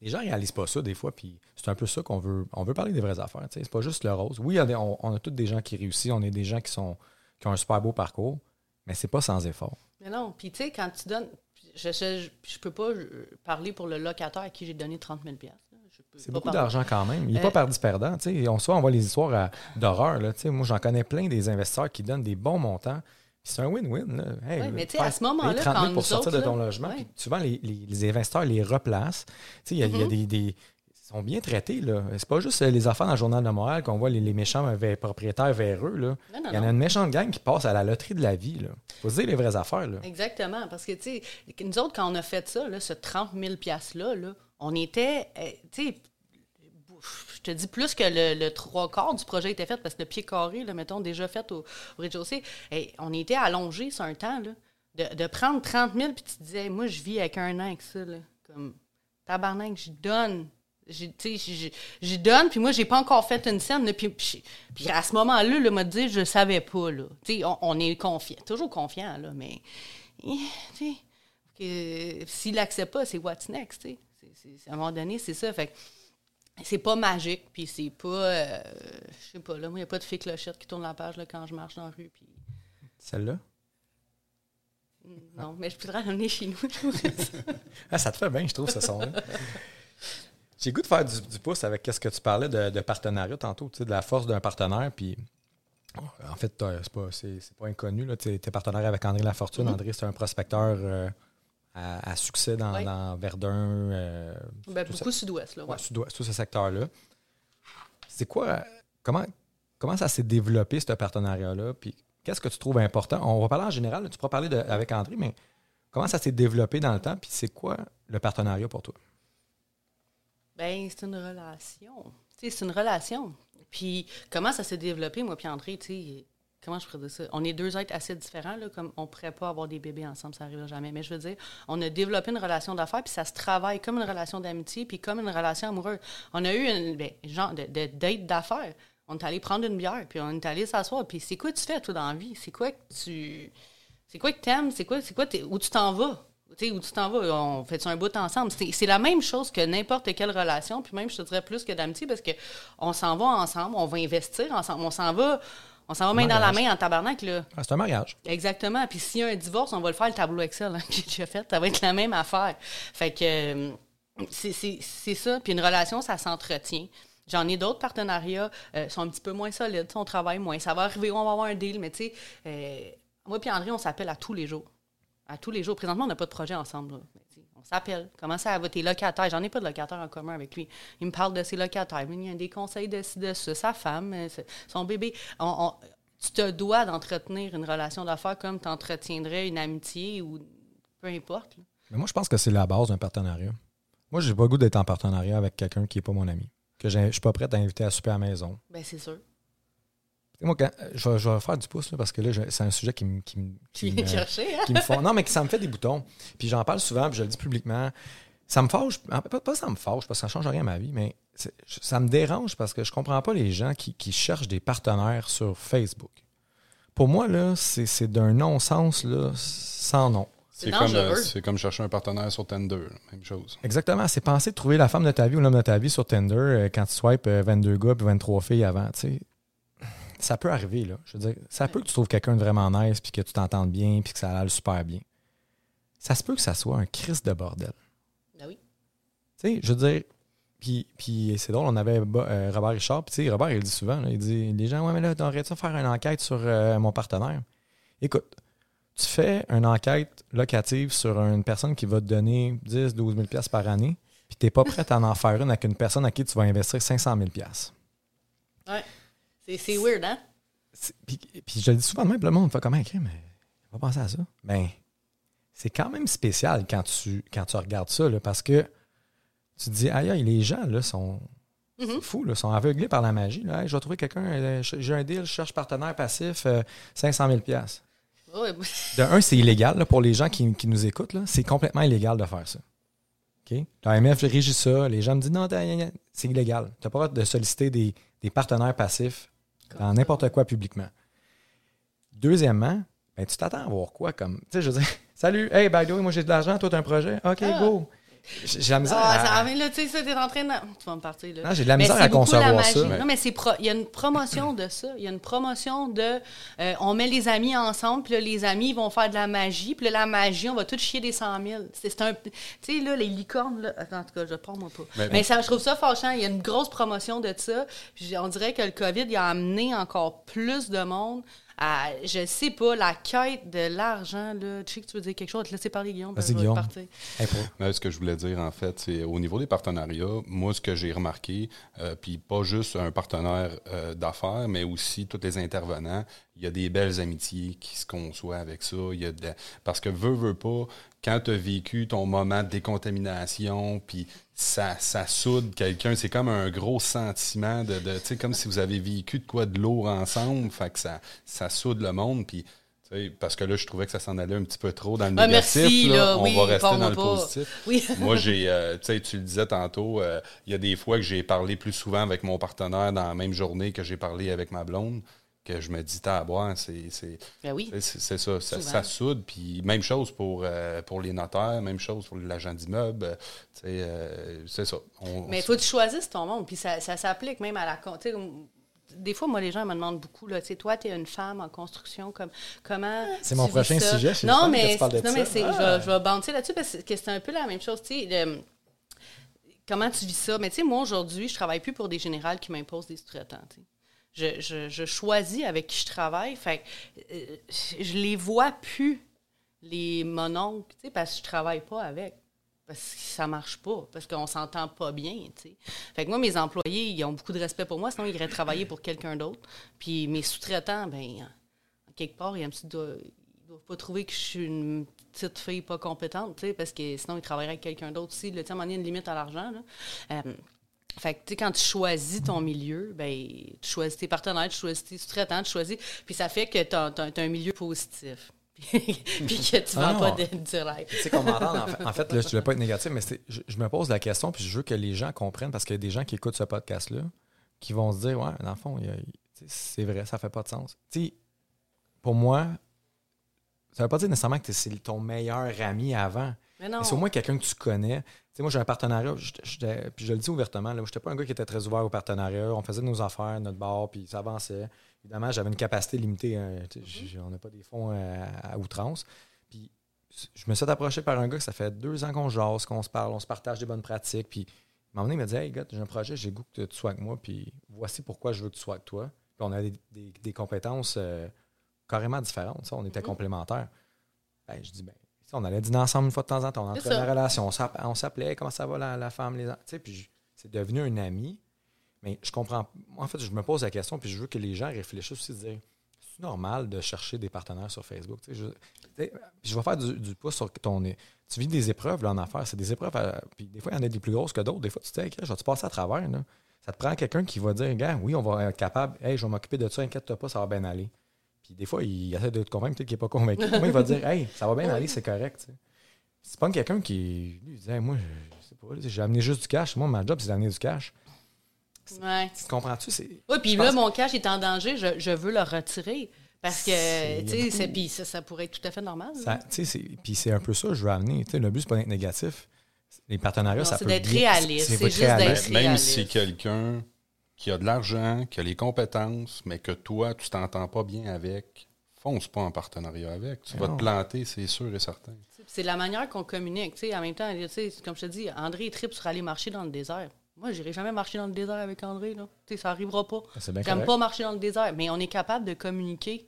Les gens ne réalisent pas ça des fois. Puis c'est un peu ça qu'on veut. On veut parler des vraies affaires. C'est pas juste le rose. Oui, a des- on, on a tous des gens qui réussissent. On a des gens qui, sont, qui ont un super beau parcours. Mais c'est pas sans effort. Mais non, puis tu sais, quand tu donnes. Je, je, je peux pas euh, parler pour le locataire à qui j'ai donné 30 000 là. Je peux C'est beaucoup d'argent quand même. Il n'est Euh, pas perdu perdant. tu sais. On, soit on voit les histoires d'horreur. Moi, j'en connais plein des investisseurs qui donnent des bons montants. C'est un win-win. Hey, Ouais, mais tu sais, à ce moment-là, payer 30 000 quand pour sortir autres, de ton là, logement. ouais. Puis souvent, les, les- les investisseurs les replacent. Tu sais, Il y a, il y a Mhm. des, des- Ils sont bien traités. là. C'est pas juste euh, les affaires dans le journal de Montréal qu'on voit les, les méchants propriétaires véreux. Là. Non, non, Il y en a une méchante gang qui passe à la loterie de la vie. Il faut se dire les vraies affaires. Là. Exactement. Parce que, tu sais, nous autres, quand on a fait ça, là, ce 30 000 $-là, là, on était, euh, tu sais, te dis plus que le, le trois quarts du projet était fait, parce que le pied carré, là, mettons, déjà fait au, au rez-de-chaussée, on était allongé sur un temps, là, de, prendre 30 000, puis tu te disais, moi, je vis avec un an avec ça, là, comme tabarnak, je donne. J'y donne, puis moi, j'ai pas encore fait une scène. puis, puis, à ce moment-là, là, m'a dit, je savais pas. Là. On, on est confiant, toujours confiant, là, mais eh, s'il l'accepte pas, c'est what's next. à un moment donné, c'est ça. C'est pas magique, puis c'est pas. euh, je sais pas, là, moi, il n'y a pas de fée clochette qui tourne la page là, quand je marche dans la rue. Puis, Celle-là? non, mais je pourrais l'amener chez nous. *laughs* Ah, ça te fait bien, je trouve, ce son-là. J'ai goût de faire du, du pouce avec ce que tu parlais de, de partenariat tantôt, tu sais, de la force d'un partenaire. Puis, en fait, c'est pas, c'est, c'est pas inconnu. Là, tu es partenaire avec André Lafortune. André, c'est un prospecteur euh, à, à succès dans, Ouais. dans Verdun. euh, ben, ça. beaucoup sud-ouest, là. Ouais. Ouais, sud-ouest, tout ce secteur-là. C'est quoi, comment, comment ça s'est développé, ce partenariat-là? Puis qu'est-ce que tu trouves important? On va parler en général, là, tu pourras parler de- avec André, mais comment ça s'est développé dans le temps? Puis c'est quoi le partenariat pour toi? Ben, c'est une relation. C'est une relation. Puis, comment ça s'est développé, moi puis André, tu sais, comment je pourrais ça? On est deux êtres assez différents, là, comme on pourrait pas avoir des bébés ensemble, ça n'arrivera jamais. Mais je veux dire, on a développé une relation d'affaires, puis ça se travaille comme une relation d'amitié, puis comme une relation amoureuse. On a eu une, ben, genre de, date d'affaires. On est allé prendre une bière, puis on est allé s'asseoir. Puis, c'est quoi tu fais, toi, dans la vie? C'est quoi que tu... C'est quoi que t'aimes? C'est quoi, c'est quoi où tu t'en vas? Tu sais, où tu t'en vas? On fait un bout ensemble? C'est la même chose que n'importe quelle relation, puis même, je te dirais plus que d'amitié, parce que on s'en va ensemble, on va investir ensemble, on s'en va, on s'en va main dans la main en tabarnak, là. Ah, c'est un mariage. Exactement. Puis s'il y a un divorce, on va le faire le tableau Excel hein, *laughs* que j'ai fait. Ça va être la même affaire. Fait que euh, c'est- ça. Puis une relation, ça s'entretient. J'en ai d'autres partenariats, euh, sont un petit peu moins solides. On travaille moins. Ça va arriver, on va avoir un deal, mais tu sais, euh, moi puis André, on s'appelle à tous les jours. À tous les jours. Présentement, on n'a pas de projet ensemble. là. S'appelle. Comment ça va tes locataires? J'en ai pas de locataires en commun avec lui. Il me parle de ses locataires. Il y a des conseils de de ça. Sa femme, euh, son bébé. On- on- tu te dois d'entretenir une relation d'affaires comme tu entretiendrais une amitié ou peu importe. là. Mais moi, je pense que c'est la base d'un partenariat. Moi, j'ai pas le goût d'être en partenariat avec quelqu'un qui n'est pas mon ami. Que je suis pas prêt à inviter à souper à la maison. Ben, c'est sûr. Moi, quand- je, vais, je vais faire du pouce, là, parce que là, c'est un sujet qui me, qui me- qui me- hein? qui me font. Non, mais que ça me fait des boutons. Puis j'en parle souvent, puis je le dis publiquement. Ça me fâche. Pas, pas ça me fâche, parce que ça ne change rien à ma vie, mais ça me dérange parce que je comprends pas les gens qui, qui cherchent des partenaires sur Facebook. Pour moi, là, c'est c'est d'un non-sens là, sans nom. C'est comme, euh, comme chercher un partenaire sur Tinder, là, même chose. Exactement. C'est penser de trouver la femme de ta vie ou l'homme de ta vie sur Tinder euh, quand tu swipes euh, 22 gars puis 23 filles avant. tu sais. Ça peut arriver, là. Je veux dire, ça peut que tu trouves quelqu'un de vraiment nice puis que tu t'entendes bien puis que ça aille super bien. Ça se peut que ça soit un crise de bordel. Ben oui. Tu sais, je veux dire, puis, puis c'est drôle, on avait euh, Robert Richard, puis tu sais, Robert, il dit souvent, là, il dit, les gens, ouais, mais là, t'aurais-tu à faire une enquête sur euh, mon partenaire? Écoute, tu fais une enquête locative sur une personne qui va te donner 10, 12 000 piastres par année, puis t'es pas prêt à en faire une avec une personne à qui tu vas investir 500 000 piastres. Ouais. C'est- C'est weird, hein? Puis, puis je le dis souvent de même, le monde fait comment écrire, mais on va penser à ça. Ben, c'est quand même spécial quand tu, quand tu regardes ça, là, parce que tu te dis, aïe, aïe, les gens, là, sont. C'est fou, là, sont aveuglés par la magie. Là. Hey, je vais trouver quelqu'un, euh, j'ai un deal, je cherche partenaire passif, euh, 500 000 piastres. Ouais, De un, c'est illégal là, pour les gens qui, qui nous écoutent. là. C'est complètement illégal de faire ça. OK? L'AMF régit ça. Les gens me disent non, c'est illégal. Tu n'as pas le droit de solliciter des, des partenaires passifs dans n'importe quoi publiquement. Deuxièmement, ben, tu t'attends à voir quoi comme. Tu sais, je veux dire, *laughs* salut, hey, by the way, moi j'ai de l'argent, toi t'as un projet? OK, Ah. go. J'ai la misère Ah, à- ça là, tu sais, ça, t'es en train de. Tu vas me partir, là. Non, j'ai de la Mais misère à concevoir ça. Non, mais c'est pro- il y a une promotion de ça. Il y a une promotion de. euh, on met les amis ensemble, puis là, les amis vont faire de la magie, puis là, la magie, on va tout chier des 100 000. C'est c'est un. Tu sais, là, les licornes, là. Attends, en tout cas, je prends moi pas. Mais- Mais, ça, je trouve ça fâchant. Il y a une grosse promotion de ça. Puis on dirait que le COVID, il a amené encore plus de monde. À, je sais pas, la quête de l'argent, là. Tu sais que tu veux dire quelque chose, te laisser parler, Guillaume. Vas-y, Guillaume. partir. Hey, Mais ce que je voulais dire, en fait, c'est au niveau des partenariats, moi, ce que j'ai remarqué, euh, puis pas juste un partenaire euh, d'affaires, mais aussi tous les intervenants, il y a des belles amitiés qui se conçoivent avec ça. Il y a de la- Parce que veut, veut pas, quand tu as vécu ton moment de décontamination, puis ça, ça soude quelqu'un, c'est comme un gros sentiment de, de tu sais, comme si vous avez vécu de quoi de lourd ensemble, fait que ça, ça soude le monde, puis parce que là, je trouvais que ça s'en allait un petit peu trop dans le Ah, négatif. merci, là. là, On oui, va rester dans le pas. positif. Oui. *laughs* Moi, j'ai, euh, tu sais, tu le disais tantôt, euh, il y a des fois que j'ai parlé plus souvent avec mon partenaire dans la même journée que j'ai parlé avec ma blonde, que je me dis, t'as à boire, c'est, c'est, Ben oui. c'est, c'est ça, ça, soude. Puis même chose pour, euh, pour les notaires, même chose pour l'agent d'immeuble. euh, tu sais, euh, c'est ça. On- Mais il faut que tu choisisses ton monde. Puis ça, ça s'applique même à la. Des fois, moi, les gens me demandent beaucoup, là, tu sais, toi, tu es une femme en construction, comme, comment. C'est tu mon prochain ça? sujet, c'est le Non, que mais, tu parles de non, ça. mais c'est- Ah. je vais, je vais bouncer là-dessus parce que c'est un peu la même chose, tu sais. le- comment tu vis ça? Mais tu sais, moi, aujourd'hui, je travaille plus pour des générales qui m'imposent des sous-traitants, tu sais. Je, choisis avec qui je travaille. Fait euh, je les vois plus, les mononcles, parce que je travaille pas avec. Parce que ça marche pas, parce qu'on s'entend pas bien. Fait que moi, mes employés, ils ont beaucoup de respect pour moi, sinon ils iraient travailler pour quelqu'un d'autre. Puis mes sous-traitants, ben, en quelque part, ils ils doivent, pas trouver que je suis une petite fille pas compétente, parce que sinon ils travailleraient avec quelqu'un d'autre aussi. Donné, il y a une limite à l'argent. Euh, fait que, tu sais, quand tu choisis ton milieu, ben, tu choisis tes partenaires, tu choisis tes sous-traitants, tu choisis. Puis ça fait que tu as, un milieu positif. *laughs* puis que tu Ah vends pas de, du rêve. Tu sais qu'on m'entend, en fait, *laughs* en fait, là, je ne veux pas être négatif, mais c'est- je, je me pose la question, puis je veux que les gens comprennent, parce qu'il y a des gens qui écoutent ce podcast-là, qui vont se dire, ouais, dans le fond, c'est vrai, ça fait pas de sens. Tu sais, pour moi, ça veut pas dire nécessairement que c'est ton meilleur ami avant. Mais non. Mais c'est au moins quelqu'un que tu connais. Sais, moi, j'ai un partenariat, j'étais- j'étais- puis je le dis ouvertement, je n'étais pas un gars qui était très ouvert au partenariat. On faisait nos affaires, notre bar, puis ça avançait. Évidemment, j'avais une capacité limitée. hein, Mm-hmm. on n'a pas des fonds euh, à outrance. Puis je me suis approché par un gars que ça fait deux ans qu'on jase, qu'on se parle, on se partage des bonnes pratiques. Puis à un moment donné, il m'a dit Hey, gars, j'ai un projet, j'ai le goût que tu sois avec moi, puis voici pourquoi je veux que tu sois avec toi. Puis on a des, des- des compétences euh, carrément différentes. ça, On était Mm-hmm. complémentaires. Ben, je dis ben, on allait dîner ensemble une fois de temps en temps. On entrait dans la relation. On s'app- On s'appelait, comment ça va la, la femme, les enfants. Puis c'est devenu un ami. Mais je comprends. En fait, je me pose la question, puis je veux que les gens réfléchissent aussi, dire c'est normal de chercher des partenaires sur Facebook? Tu sais, je, je vais faire du, du pouce sur ton. Tu vis des épreuves là, en affaires. C'est des épreuves. à- puis des fois, il y en a des plus grosses que d'autres. Des fois, tu te dis, je vais-tu passer à travers? Là? Ça te prend quelqu'un qui va dire, gars, oui, on va être capable. Hey, je vais m'occuper de ça, inquiète-toi pas, ça va bien aller. Puis des fois, il essaie de te convaincre, peut-être qu'il n'est pas convaincu. *laughs* Moi, il va dire, hey, ça va bien aller, c'est correct. C'est pas quelqu'un qui. Lui, il dit, Hey, moi, je, sais pas, j'ai amené juste du cash. Moi, ma job, c'est d'amener du cash. Ouais. Tu comprends-tu? C'est. Oui, puis là, pense- mon cash est en danger, je, je veux le retirer. Parce que, C'est- tu sais, c'est- puis ça, ça pourrait être tout à fait normal. C'est- puis c'est un peu ça que je veux amener. Tu sais, le but, c'est pas d'être négatif. Les partenariats, Non, ça c'est peut d'être bien- réaliste, c'est faut être juste d'être- réaliste. Même si c'est quelqu'un qui a de l'argent, qui a les compétences, mais que toi, tu t'entends pas bien avec, fonce pas en partenariat avec. Tu Mais vas non. te planter, c'est sûr et certain. C'est la manière qu'on communique. tu sais. En même temps, tu sais, comme je te dis, André tripe sur aller marcher dans le désert. Moi, j'irai jamais marcher dans le désert avec André. Là. Tu sais, Ça arrivera pas. C'est bien J'aime pas marcher dans le désert, mais on est capable de communiquer.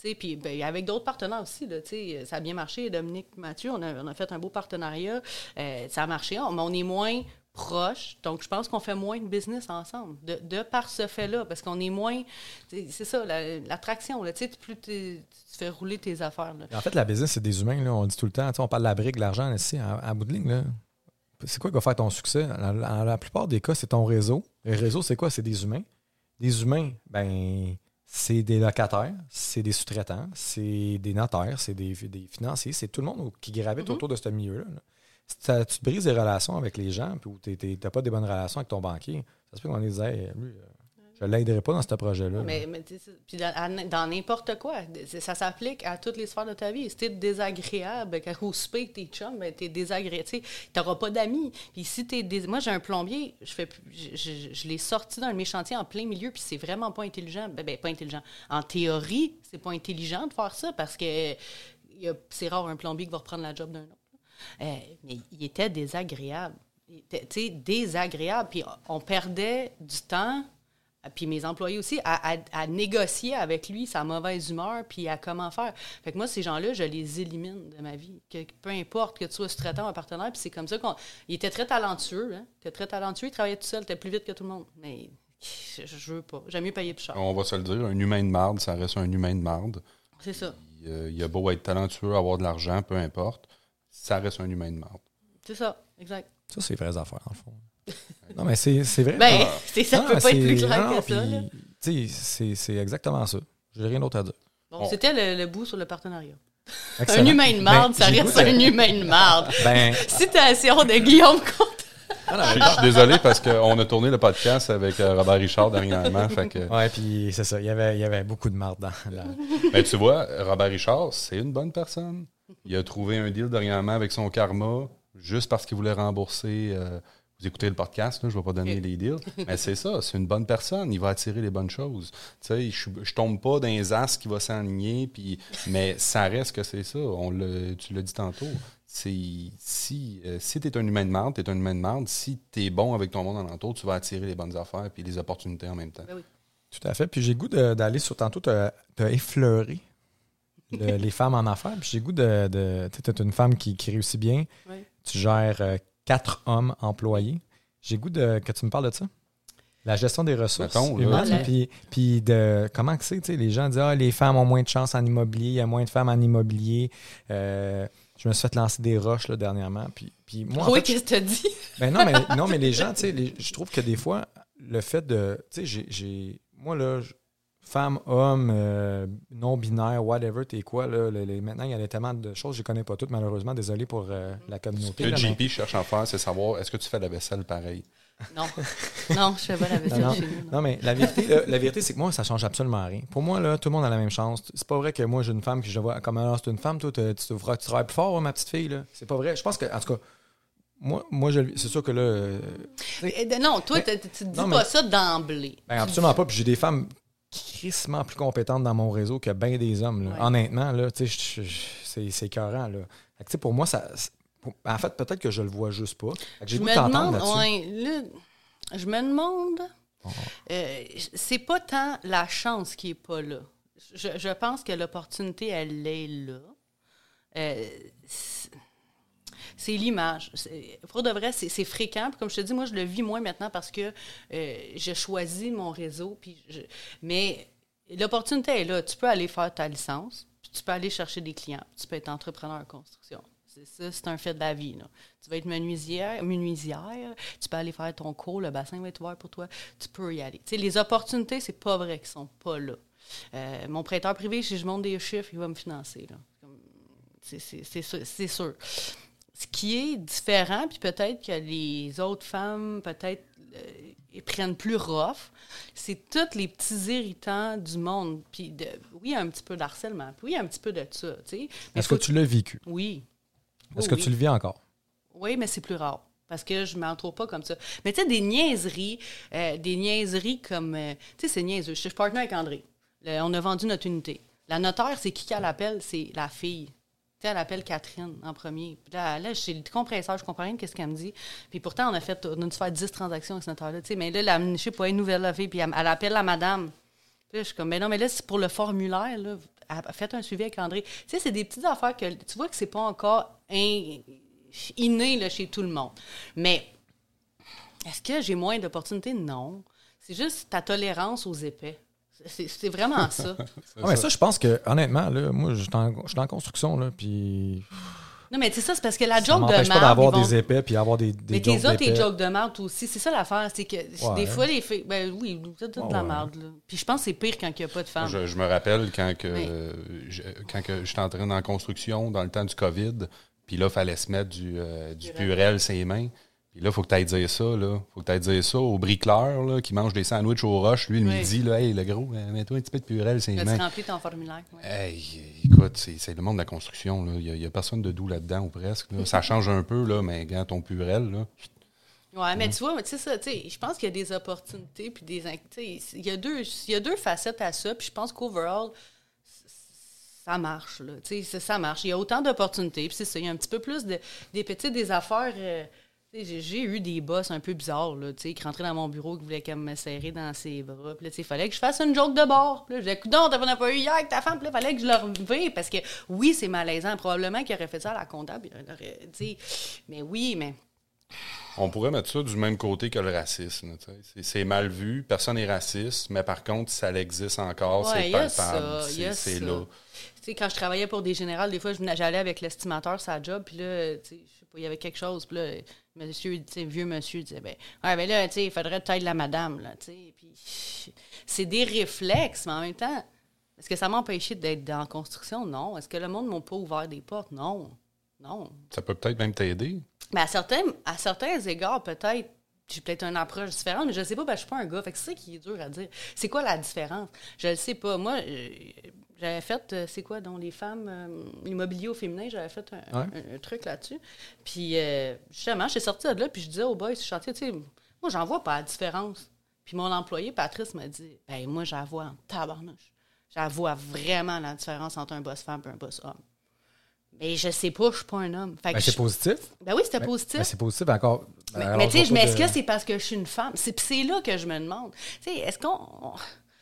Tu sais, Puis ben, avec d'autres partenaires aussi, là, tu sais, ça a bien marché. Dominique Mathieu, on a, on a fait un beau partenariat. Euh, ça a marché, on- mais on est moins proches. Donc, je pense qu'on fait moins de business ensemble, de, de par ce fait-là, parce qu'on est moins... C'est ça, la- l'attraction. sais, plus tu fais rouler tes affaires. là. En fait, la business, c'est des humains. Là, on le dit tout le temps. On parle de la brique, de l'argent. Ici, à, à bout de ligne, là, c'est quoi qui va faire ton succès? Dans la, la plupart des cas, c'est ton réseau. Le réseau, c'est quoi? C'est des humains. Des humains, ben, c'est des locataires, c'est des sous-traitants, c'est des notaires, c'est des, des financiers, c'est tout le monde qui gravite Mhm. autour de ce milieu-là. là. Si t'as- tu te brises des relations avec les gens, puis ou tu n'as pas des bonnes relations avec ton banquier, ça se peut qu'on dise, Hey, lui, euh, je ne l'aiderai pas dans ce projet-là. là. Mais, mais tu sais, puis dans, n'importe quoi, ça s'applique à toutes les sphères de ta vie. Si t'es désagréable, quand au souper tes chums, ben t'es désagréable. Tu n'auras pas d'amis. Puis si t'es dés- Moi, j'ai un plombier, je fais je, je- je l'ai sorti d'un de mes chantiers en plein milieu, puis c'est vraiment pas intelligent. Ben, ben, pas intelligent. En théorie, c'est pas intelligent de faire ça parce que c'est rare un plombier qui va reprendre la job d'un autre. Euh, mais il était désagréable. Il était, tu sais, désagréable. Puis on perdait du temps, puis mes employés aussi, à, à- à négocier avec lui sa mauvaise humeur, puis à comment faire. Fait que moi, ces gens-là, je les élimine de ma vie. Que, peu importe que tu sois sous-traitant ou un partenaire, puis c'est comme ça qu'on... Il était très talentueux, hein? Il était très talentueux, il travaillait tout seul, il était plus vite que tout le monde. Mais je, je veux pas. J'aime mieux payer plus cher. On va se le dire, un humain de marde, ça reste un humain de marde. C'est ça. Il, euh, il a beau être talentueux, avoir de l'argent, peu importe. Ça reste un humain de marde. C'est ça, exact. Ça, c'est vraies affaires, le fond. non, mais c'est c'est vrai. Ben, Ah. c'est ça Non, peut pas être plus clair non, que ça. c'est- c'est exactement ça. J'ai rien d'autre à dire. Bon, Bon. c'était le, le bout sur le partenariat. *laughs* Excellent. Un humain de marde, Ben, ça reste un humain de marde. Ben, Citation de Guillaume Comte. Je je suis désolé parce qu'on a tourné le podcast avec euh, Robert Richard dernièrement. fait que, ouais, puis c'est ça. Il y avait, il y avait beaucoup de marde dans la. Mais tu vois, Robert Richard, c'est une bonne personne. Il a trouvé un deal dernièrement avec son karma juste parce qu'il voulait rembourser. euh, vous écoutez le podcast, là, je ne vais pas donner les deals. *laughs* Mais c'est ça, c'est une bonne personne. Il va attirer les bonnes choses. Tu sais, je ne tombe pas dans les as qui va s'aligner, puis, mais ça reste que c'est ça. On l'a- tu l'as dit tantôt. C'est, si euh, si tu es un humain de marde, tu es un humain de marde. Si tu es bon avec ton monde alentour, tu vas attirer les bonnes affaires puis les opportunités en même temps. Tout à fait. Puis j'ai le goût d'aller sur tantôt, tu as effleuré le- *laughs* les femmes en affaires. Puis j'ai goût de. de tu es une femme qui, qui réussit bien. Oui. Tu gères euh, quatre hommes employés. J'ai goût de, que tu me parles de ça. La gestion des ressources Mettons, humaines. Puis, puis de comment que c'est, tu sais, les gens disent Ah, les femmes ont moins de chance en immobilier, il y a moins de femmes en immobilier. Euh, je me suis fait lancer des roches là, dernièrement. Puis, puis moi, en oui, qu'est-ce que tu dit? ben non, mais, non, mais les *laughs* gens, tu sais, je trouve que des fois, le fait de. Tu sais, j'ai- j'ai. Moi, là, je- femme, homme, euh, non-binaire, whatever, t'es quoi, là. le- les- maintenant, il y a tellement de choses, je les connais pas toutes, malheureusement. Désolé pour euh, la communauté. Ce que mais- JP cherche à faire, c'est savoir est-ce que tu fais la vaisselle pareil? Non. Non, je fais pas la vaisselle Non, non. chez nous. non. Non, mais la vérité, là, la vérité, c'est que moi, ça change absolument rien. Pour moi, là, tout le monde a la même chance. C'est pas vrai que moi, j'ai une femme que je vois comme alors, c'est une femme, toi, tu, tu, tu travailles plus fort, hein, ma petite fille, là. C'est pas vrai. Je pense que, en tout cas, moi, moi je, c'est sûr que là. euh, Non, toi, Mais- tu tu te dis non, pas mais- ça d'emblée. Ben, absolument pas. Puis j'ai des femmes crissement plus compétentes dans mon réseau que bien des hommes. là. Ouais. Honnêtement, là, c'est, écœurant. Là. Que, pour moi, ça. pour- en fait, peut-être que je le vois juste pas. Je le me demande, ouais, là, je me demande, Oh. euh, c'est pas tant la chance qui est pas là. Je, je pense que l'opportunité, elle est là. Euh, c'est- l'image. Pour de vrai, c'est fréquent. Puis comme je te dis, moi, je le vis moins maintenant parce que euh, je choisis mon réseau. Puis mais l'opportunité est là. Tu peux aller faire ta licence, puis tu peux aller chercher des clients, tu peux être entrepreneur en construction. Ça, c'est un fait de la vie. là. Tu vas être menuisière, menuisière, tu peux aller faire ton cours, le bassin va être ouvert pour toi, tu peux y aller. Les opportunités, c'est pas vrai qu'ils sont pas là. Euh, mon prêteur privé, si je monte des chiffres, il va me financer. c'est sûr. Ce qui est différent, puis peut-être que les autres femmes, peut-être, euh, prennent plus rough, c'est tous les petits irritants du monde. Puis de, oui, il y a un petit peu d'harcèlement, puis oui, un petit peu de ça, tu sais. Mais Est-ce que tu l'as vécu? Oui. Est-ce Oui, que oui. tu le vis encore? Oui, mais c'est plus rare. Parce que je m'entoure pas comme ça. Mais tu sais, des niaiseries, euh, des niaiseries comme. euh, tu sais, c'est niaiseux. Je suis partenaire avec André. Le- on a vendu notre unité. La notaire, c'est qui qu'elle appelle? C'est la fille. Sais, elle appelle Catherine en premier. Puis là, là j'ai le compresseur, je comprends rien de ce qu'elle me dit. Puis pourtant, on a fait, on a dû faire 10 transactions avec ce notaire-là. Tu sais, mais là, la, je sais pas, une nouvelle fille, puis elle, elle appelle la madame. Puis je suis comme, mais non, mais là, c'est pour le formulaire, Faites un suivi avec André. Tu sais, c'est des petites affaires que tu vois que c'est pas encore in- inné chez tout le monde. Mais est-ce que j'ai moins d'opportunités? Non. C'est juste ta tolérance aux épais. C'est vraiment ça. *laughs* Ah, mais ça, je pense que, honnêtement, là, moi, je suis en, en construction, là, puis Non, mais c'est ça, c'est parce que la ça joke de m'empêche pas merde, d'avoir vont- des épais puis avoir des, des Mais tes jokes autres, tes jokes de merde aussi. C'est ça l'affaire. C'est que des fois, les filles. Ben oui, c'est toute de la Ouais, merde. là. Puis je pense que c'est pire quand il n'y a pas de femmes. Je, je me rappelle quand que Oui. je, quand que j'étais entré dans la construction dans le temps du COVID, puis là, il fallait se mettre du, euh, du purel ses mains. Puis là, il faut que tu ailles dire ça, là. faut que tu ailles dire ça au bricoleur, là, qui mange des sandwichs aux roches. Lui, le Oui. midi, là, hey, le gros, euh, mets-toi un petit peu de purel ses Là, tu remplis ton formulaire. ouais. Hey, écoute, c'est c'est le monde de la construction. là. Il n'y a, personne de doux là-dedans, ou presque. là. Ça change un peu, là, mais quand ton purel, là, Ouais, mais tu vois, tu sais ça, tu sais, je pense qu'il y a des opportunités puis des inc- tu sais, il y a deux il y a deux facettes à ça, puis je pense qu'overall ça marche là, tu sais, ça- marche. Il y a autant d'opportunités, puis c'est ça, il y a un petit peu plus de des petites des affaires euh, j'ai- eu des boss un peu bizarres, là, tu sais, qui rentraient dans mon bureau, qui voulaient comme me serrer dans ses bras. Puis là, il fallait que je fasse une joke de bord. Puis là, je disais, non, t'en as pas eu hier avec ta femme. Puis là, il fallait que je leur vire parce que, oui, c'est malaisant. Probablement qu'il aurait fait ça à la comptable. aurait- mais oui, mais on pourrait mettre ça du même côté que le racisme. C'est- mal vu, personne n'est raciste, mais par contre, ça existe encore, Ouais, c'est palpable, c'est là. sais, quand je travaillais pour des générales, des fois, j'allais avec l'estimateur sa job, puis là, pas, il y avait quelque chose, puis là, monsieur, vieux monsieur disait, ben, ouais, ben là, il faudrait peut-être la madame, là, tu sais. Puis c'est des réflexes, mais en même temps, est-ce que ça m'a empêché d'être dans la construction? Non. Est-ce que le monde m'a pas ouvert des portes? Non. Non. Ça peut peut-être même t'aider. Mais à certains, à certains égards, peut-être, j'ai peut-être une approche différente, mais je ne sais pas, que je suis pas un gars. Fait que c'est ça qui est dur à dire. C'est quoi la différence? Je ne sais pas. Moi, euh, j'avais fait, euh, c'est quoi, dans les femmes, euh, l'immobilier au féminin, j'avais fait un, Ouais. un- un truc là-dessus. Puis, euh, justement, je suis sortie de là, puis je disais au boys, sur chantier, tu sais, moi, j'en vois pas la différence. Puis mon employé, Patrice, m'a dit, ben moi, j'en vois en tabarnouche. J'en vois vraiment la différence entre un boss femme et un boss homme. Mais je sais pas, je suis pas un homme. Ben, c'est positif. ben oui, c'était Ben, positif. ben, c'est positif encore. Mais, mais tu sais, je est-ce de- c'est parce que je suis une femme? C'est puis c'est là que je me demande. Tu sais, est-ce qu'on on,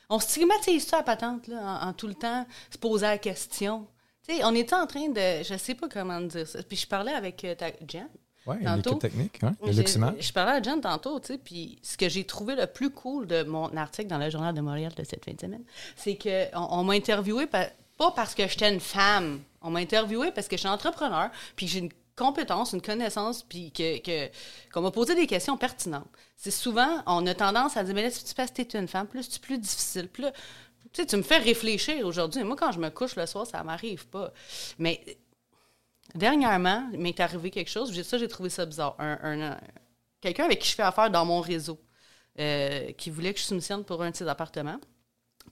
on stigmatise ça à patente, là, en, en tout le temps se poser la question? Tu sais, on était en train de... Je sais pas comment dire ça. Puis je parlais avec euh, ta, Jen. Tantôt. l'équipe technique, hein, le. Je parlais à Jen tantôt, tu sais, puis ce que j'ai trouvé le plus cool de mon article dans le Journal de Montréal de cette fin de semaine, c'est qu'on on, m'a interviewé pa- pas parce que j'étais une femme, on m'a interviewé parce que je suis entrepreneur, puis j'ai une compétence, une connaissance, puis que, qu'on m'a posé des questions pertinentes. C'est souvent, on a tendance à dire, mais là, si tu passes t'es une femme, plus c'est plus difficile, plus... Tu sais, tu me fais réfléchir aujourd'hui. Moi, quand je me couche le soir, ça m'arrive pas. Mais Dernièrement, il m'est arrivé quelque chose. Ça, j'ai trouvé ça bizarre. Un- quelqu'un avec qui je fais affaire dans mon réseau, euh, qui voulait que je soumissionne pour un de ses appartements.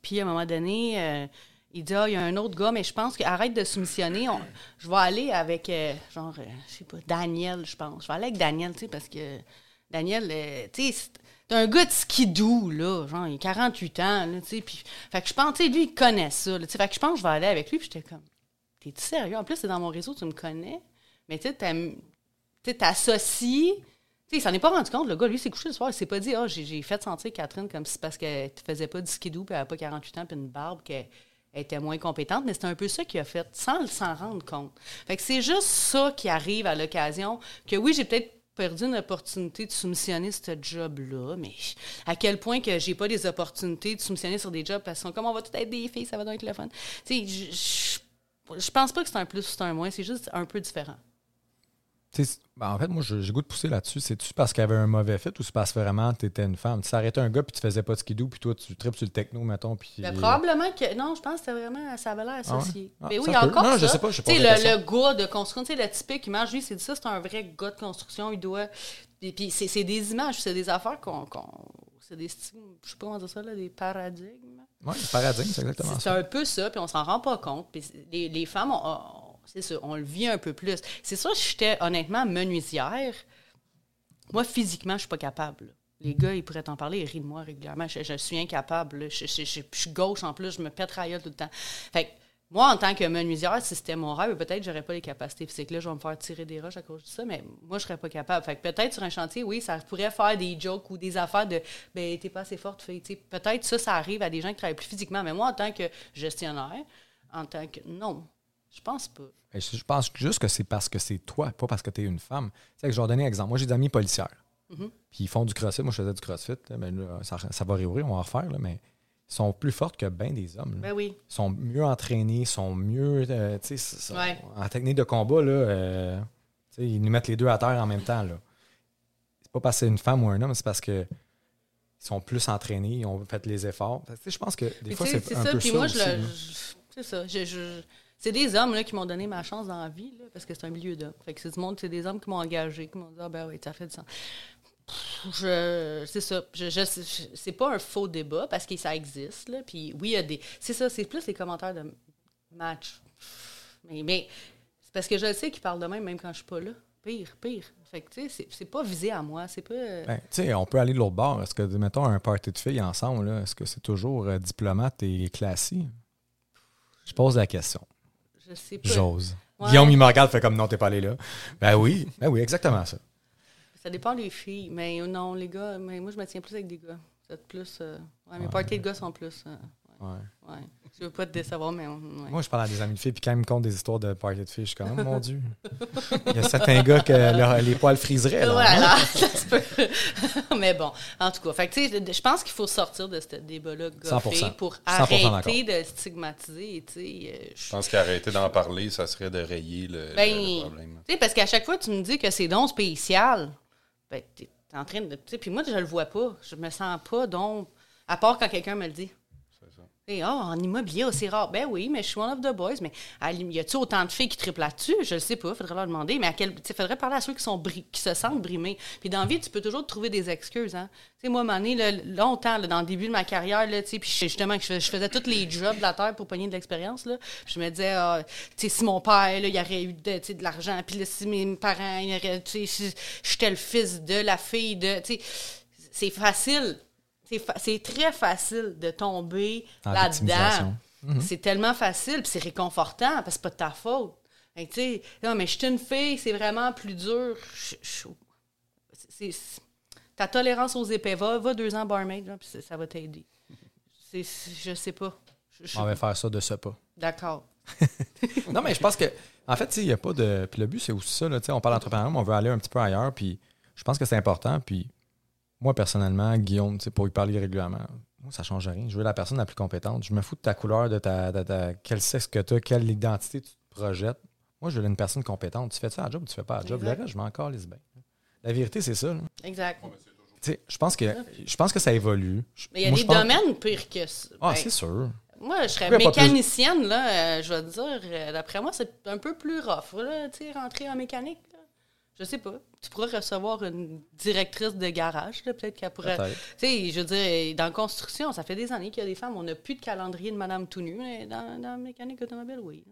Puis, à un moment donné, euh, il dit Ah, il y a un autre gars, mais je pense que arrête de soumissionner. On- je vais aller avec, euh, genre, euh, je sais pas, Daniel, je pense. Je vais aller avec Daniel, tu sais, parce que Daniel, euh, tu sais, c'est- un gars de skidoo, là. Genre, il a 48 ans, tu sais. Puis, fait que je pense, tu sais, lui, il connaît ça, tu sais. Fait que je pense que je vais aller avec lui. Puis, j'étais comme T'es-tu sérieux? En plus, c'est dans mon réseau, tu me connais. Mais tu sais, t'associes. Tu sais, il s'en est pas rendu compte. Le gars, lui, s'est couché le soir. Il s'est pas dit, ah, j'ai j'ai fait sentir Catherine comme si parce qu'elle faisait pas du skidoo, puis elle n'avait pas 48 ans, puis une barbe, qu'elle elle était moins compétente. Mais c'est un peu ça qu'il a fait, sans s'en rendre compte. Fait que c'est juste ça qui arrive à l'occasion. Que oui, j'ai peut-être perdu une opportunité de soumissionner ce job-là, mais à quel point que j'ai pas des opportunités de soumissionner sur des jobs parce que comme on va tout être des filles, ça va donc être le fun. Tu sais, je pense pas que c'est un plus ou c'est un moins, c'est juste un peu différent. Ben, en fait, moi, j'ai goût de pousser là-dessus. C'est-tu parce qu'il y avait un mauvais fit ou c'est parce que vraiment tu étais une femme? Tu s'arrêtais un gars puis tu faisais pas de skidoo puis toi, tu tripes sur le techno, mettons. Puis... Ben, probablement que. Non, je pense que c'était vraiment. Ça avait l'air associé. Ah ouais? Mais Ah, oui, ça peut. encore. Non, ça. je sais pas, je sais, le, gars de construction, tu sais, le typique image, lui, c'est ça, c'est un vrai gars de construction. Il doit. Puis, puis c'est c'est des images, c'est des affaires qu'on. c'est des. styles- Je sais pas comment dire ça, là, des paradigmes. Ouais, le paradigme, c'est exactement C'est ça. un peu ça, puis on s'en rend pas compte. Puis les, les femmes, on- on- c'est ça, on le vit un peu plus. C'est ça, si j'étais honnêtement menuisière. Moi, physiquement, je suis pas capable. Les gars, ils pourraient t'en parler, ils rient de moi régulièrement. Je, suis incapable. Je, suis gauche en plus, je me pète tout le temps. Fait que moi, en tant que menuisière, si c'était mon rêve, peut-être j'aurais pas les capacités physiques. Là, je vais me faire tirer des roches à cause de ça, mais moi, je serais pas capable. Fait que peut-être sur un chantier, oui, ça pourrait faire des jokes ou des affaires de ben, t'es pas assez forte, sais, Peut-être ça, ça arrive à des gens qui travaillent plus physiquement. Mais moi, en tant que gestionnaire, en tant que. Non, je pense pas. Je pense juste que c'est parce que c'est toi, pas parce que tu es une femme. Tu sais, que je vais donner un exemple. Moi, j'ai des amis policières. Mhm. Puis ils font du crossfit. Moi, je faisais du crossfit. là, ben là, ça, ça va réouvrir, on va en refaire. là, mais ils sont plus fortes que bien des hommes. Ben oui. Ils sont mieux entraînés, ils sont mieux. euh, sont- Ouais. En technique de combat, là, euh, ils nous mettent les deux à terre en même temps. là. C'est pas parce que c'est une femme ou un homme, c'est parce que ils sont plus entraînés, ils ont fait les efforts. Je pense que des Mais fois, c'est un peu Puis ça moi, aussi, je là. le. je- C'est ça. je- je- c'est des hommes là, qui m'ont donné ma chance dans la vie, là, parce que c'est un milieu d'hommes. Fait c'est du monde, c'est des hommes qui m'ont engagé, qui m'ont dit Ah ben oui, ça fait du sens. Je, c'est ça. Je, je- c'est pas un faux débat parce que ça existe. Là. Puis oui, il y a des. C'est ça, c'est plus les commentaires de match. Mais, c'est parce que je sais qu'ils parlent de même, même quand je suis pas là. Pire, pire. Fait que, tu sais, c'est, c'est pas visé à moi. C'est pas. euh, Ben, tu sais, on peut aller de l'autre bord. Est-ce que, mettons, un party de filles ensemble, là, est-ce que c'est toujours euh, diplomate et classique? Je pose la question. Je sais pas. J'ose. Ouais. Guillaume, il me regarde, fait comme non, t'es pas allé là. Ben oui, ben oui, exactement ça. Ça dépend des filles. Mais non, les gars, mais moi, je me tiens plus avec des gars. C'est plus. euh, ouais, mes Ouais. parties de gars sont plus. euh, Ouais. Je veux pas te décevoir, mais. ouais. Moi, je parle à des amis de filles, puis quand ils me content des histoires de party de filles, je suis comme, oh, mon Dieu. Il y a certains gars que leur- les poils friseraient. Là, Voilà, *laughs* ça se peut. *laughs* Mais bon, en tout cas, fait que, tu sais, je pense qu'il faut sortir de ce débat-là goffé 100%. pour 100% arrêter de stigmatiser. tu sais, euh, je- pense qu'arrêter d'en parler, ça serait de rayer le, Ben, le problème. Tu sais, parce qu'à chaque fois que tu me dis que c'est donc spécial, ben, t'es en train de. Tu sais, puis moi, je le vois pas. Je me sens pas donc. À part quand quelqu'un me le dit. Et ah, en immobilier, oh, c'est rare. Ben oui, mais je suis one of the boys. Mais y a-tu autant de filles qui triplent là-dessus? Je le sais pas, faudrait leur demander. Mais à quel. Il faudrait parler à ceux qui, sont qui se sentent brimés. Puis dans la vie, tu peux toujours trouver des excuses. Hein? Tu sais, moi, longtemps, dans le début de ma carrière, là, justement, je, je faisais tous les jobs de la terre pour pogner de l'expérience. là. Je me disais, ah, tu sais, si mon père, là, il aurait eu de, de l'argent, puis là, si mes parents, il tu sais, si j'étais le fils de la fille de. Tu sais, c'est facile. C'est fa- très facile de tomber là-dedans. victimisation. C'est tellement facile, puis c'est réconfortant, parce que c'est pas de ta faute. Non, mais je suis une fille, c'est vraiment plus dur. Je- je- ta tolérance aux épais, va, va deux ans barmaid, là, puis ça- va t'aider. Je sais pas. Je- On va faire ça de ce pas. D'accord. *laughs* Non, mais je pense que, en fait, il n'y a pas de. Puis le but, c'est aussi ça, là, tu sais, on parle d'entrepreneuriat, mais on veut aller un petit peu ailleurs, puis je pense que c'est important, puis moi, personnellement, Guillaume, tu sais, pour y parler régulièrement, moi, ça change rien. Je veux la personne la plus compétente. Je me fous de ta couleur, de ta. De ta quel sexe que tu as, quelle identité tu te projettes. Moi, je veux une personne compétente. Tu fais ça à la job ou tu fais pas à la job? Exact. Le reste, je m'en encore les bien. La vérité, c'est ça. là. Exact. Tu sais, je pense que je pense que ça évolue. Mais il y a moi, des pense- domaines pires que ça. Ah, Ben, c'est sûr. Moi, je serais mécanicienne, là, euh, je vais te dire, euh, d'après moi, c'est un peu plus rough, là, tu sais, rentrer en mécanique. là. Je sais pas. Tu pourrais recevoir une directrice de garage, peut-être qu'elle pourrait. Tu sais, je veux dire, dans la construction, ça fait des années qu'il y a des femmes, on n'a plus de calendrier de Madame tout nu, mais dans, dans la mécanique automobile, oui.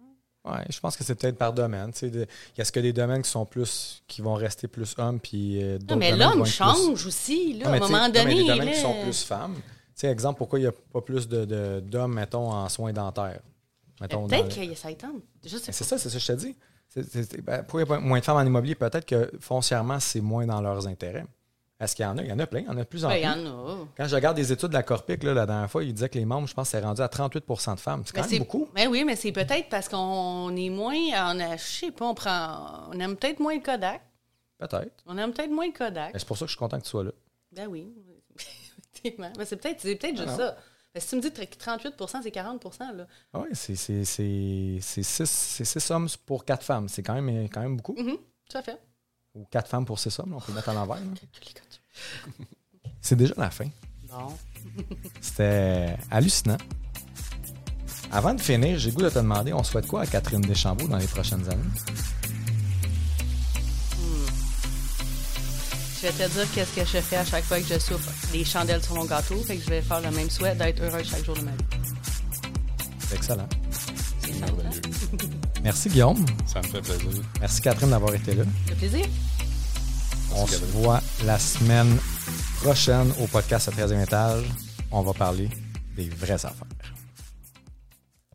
Ouais, je pense que c'est peut-être par domaine. Il y a ce que des domaines qui sont plus qui vont rester plus hommes, puis euh, d'autres mais l'homme change aussi, là, Non, à un moment non, mais donné. des domaines là, qui sont plus femmes. Sais, exemple, pourquoi il n'y a pas plus de- de- d'hommes, mettons, en soins dentaires? Mettons, dans Peut-être y a ça étend. C'est ça, c'est ça que je te dis. Ben, pas moins de femmes en immobilier? Peut-être que foncièrement, c'est moins dans leurs intérêts. Est-ce qu'il y en a? Il y en a plein, il y en a de plus en Ben, plus. Il y en a. Quand je regarde des études de la Corpic, là, la dernière fois, il disait que les membres, je pense, c'est rendu à 38% de femmes. C'est quand Mais même beaucoup. Ben oui, mais c'est peut-être parce qu'on est moins. On a, je sais pas, on prend. On aime peut-être moins le Kodak. Peut-être. On aime peut-être moins le Kodak. Mais C'est pour ça que je suis content que tu sois là. Ben oui. *laughs* Effectivement. Mais c'est peut-être peut-être juste non. ça. Parce que si tu me dis que 38% c'est 40 là. Ah Oui, c'est c'est- c'est- c'est six, c'est six hommes pour quatre femmes. C'est quand même, quand même beaucoup. Mhm, tout à fait. Ou quatre femmes pour six hommes, là, on peut le mettre à l'envers. *laughs* *laughs* C'est déjà la fin. Bon. *laughs* C'était hallucinant. Avant de finir, j'ai le goût de te demander, on souhaite quoi à Catherine Deschambault dans les prochaines années? Je vais te dire qu'est-ce que je fais à chaque fois que je souffre des chandelles sur mon gâteau. Fait que je vais faire le même souhait d'être heureux chaque jour de ma vie. C'est excellent. C'est simple, hein? *laughs* Merci Guillaume. Ça me fait plaisir. Merci Catherine d'avoir été là. Ça fait plaisir. On se voit la semaine prochaine au podcast à 13e étage. On va parler des vraies affaires.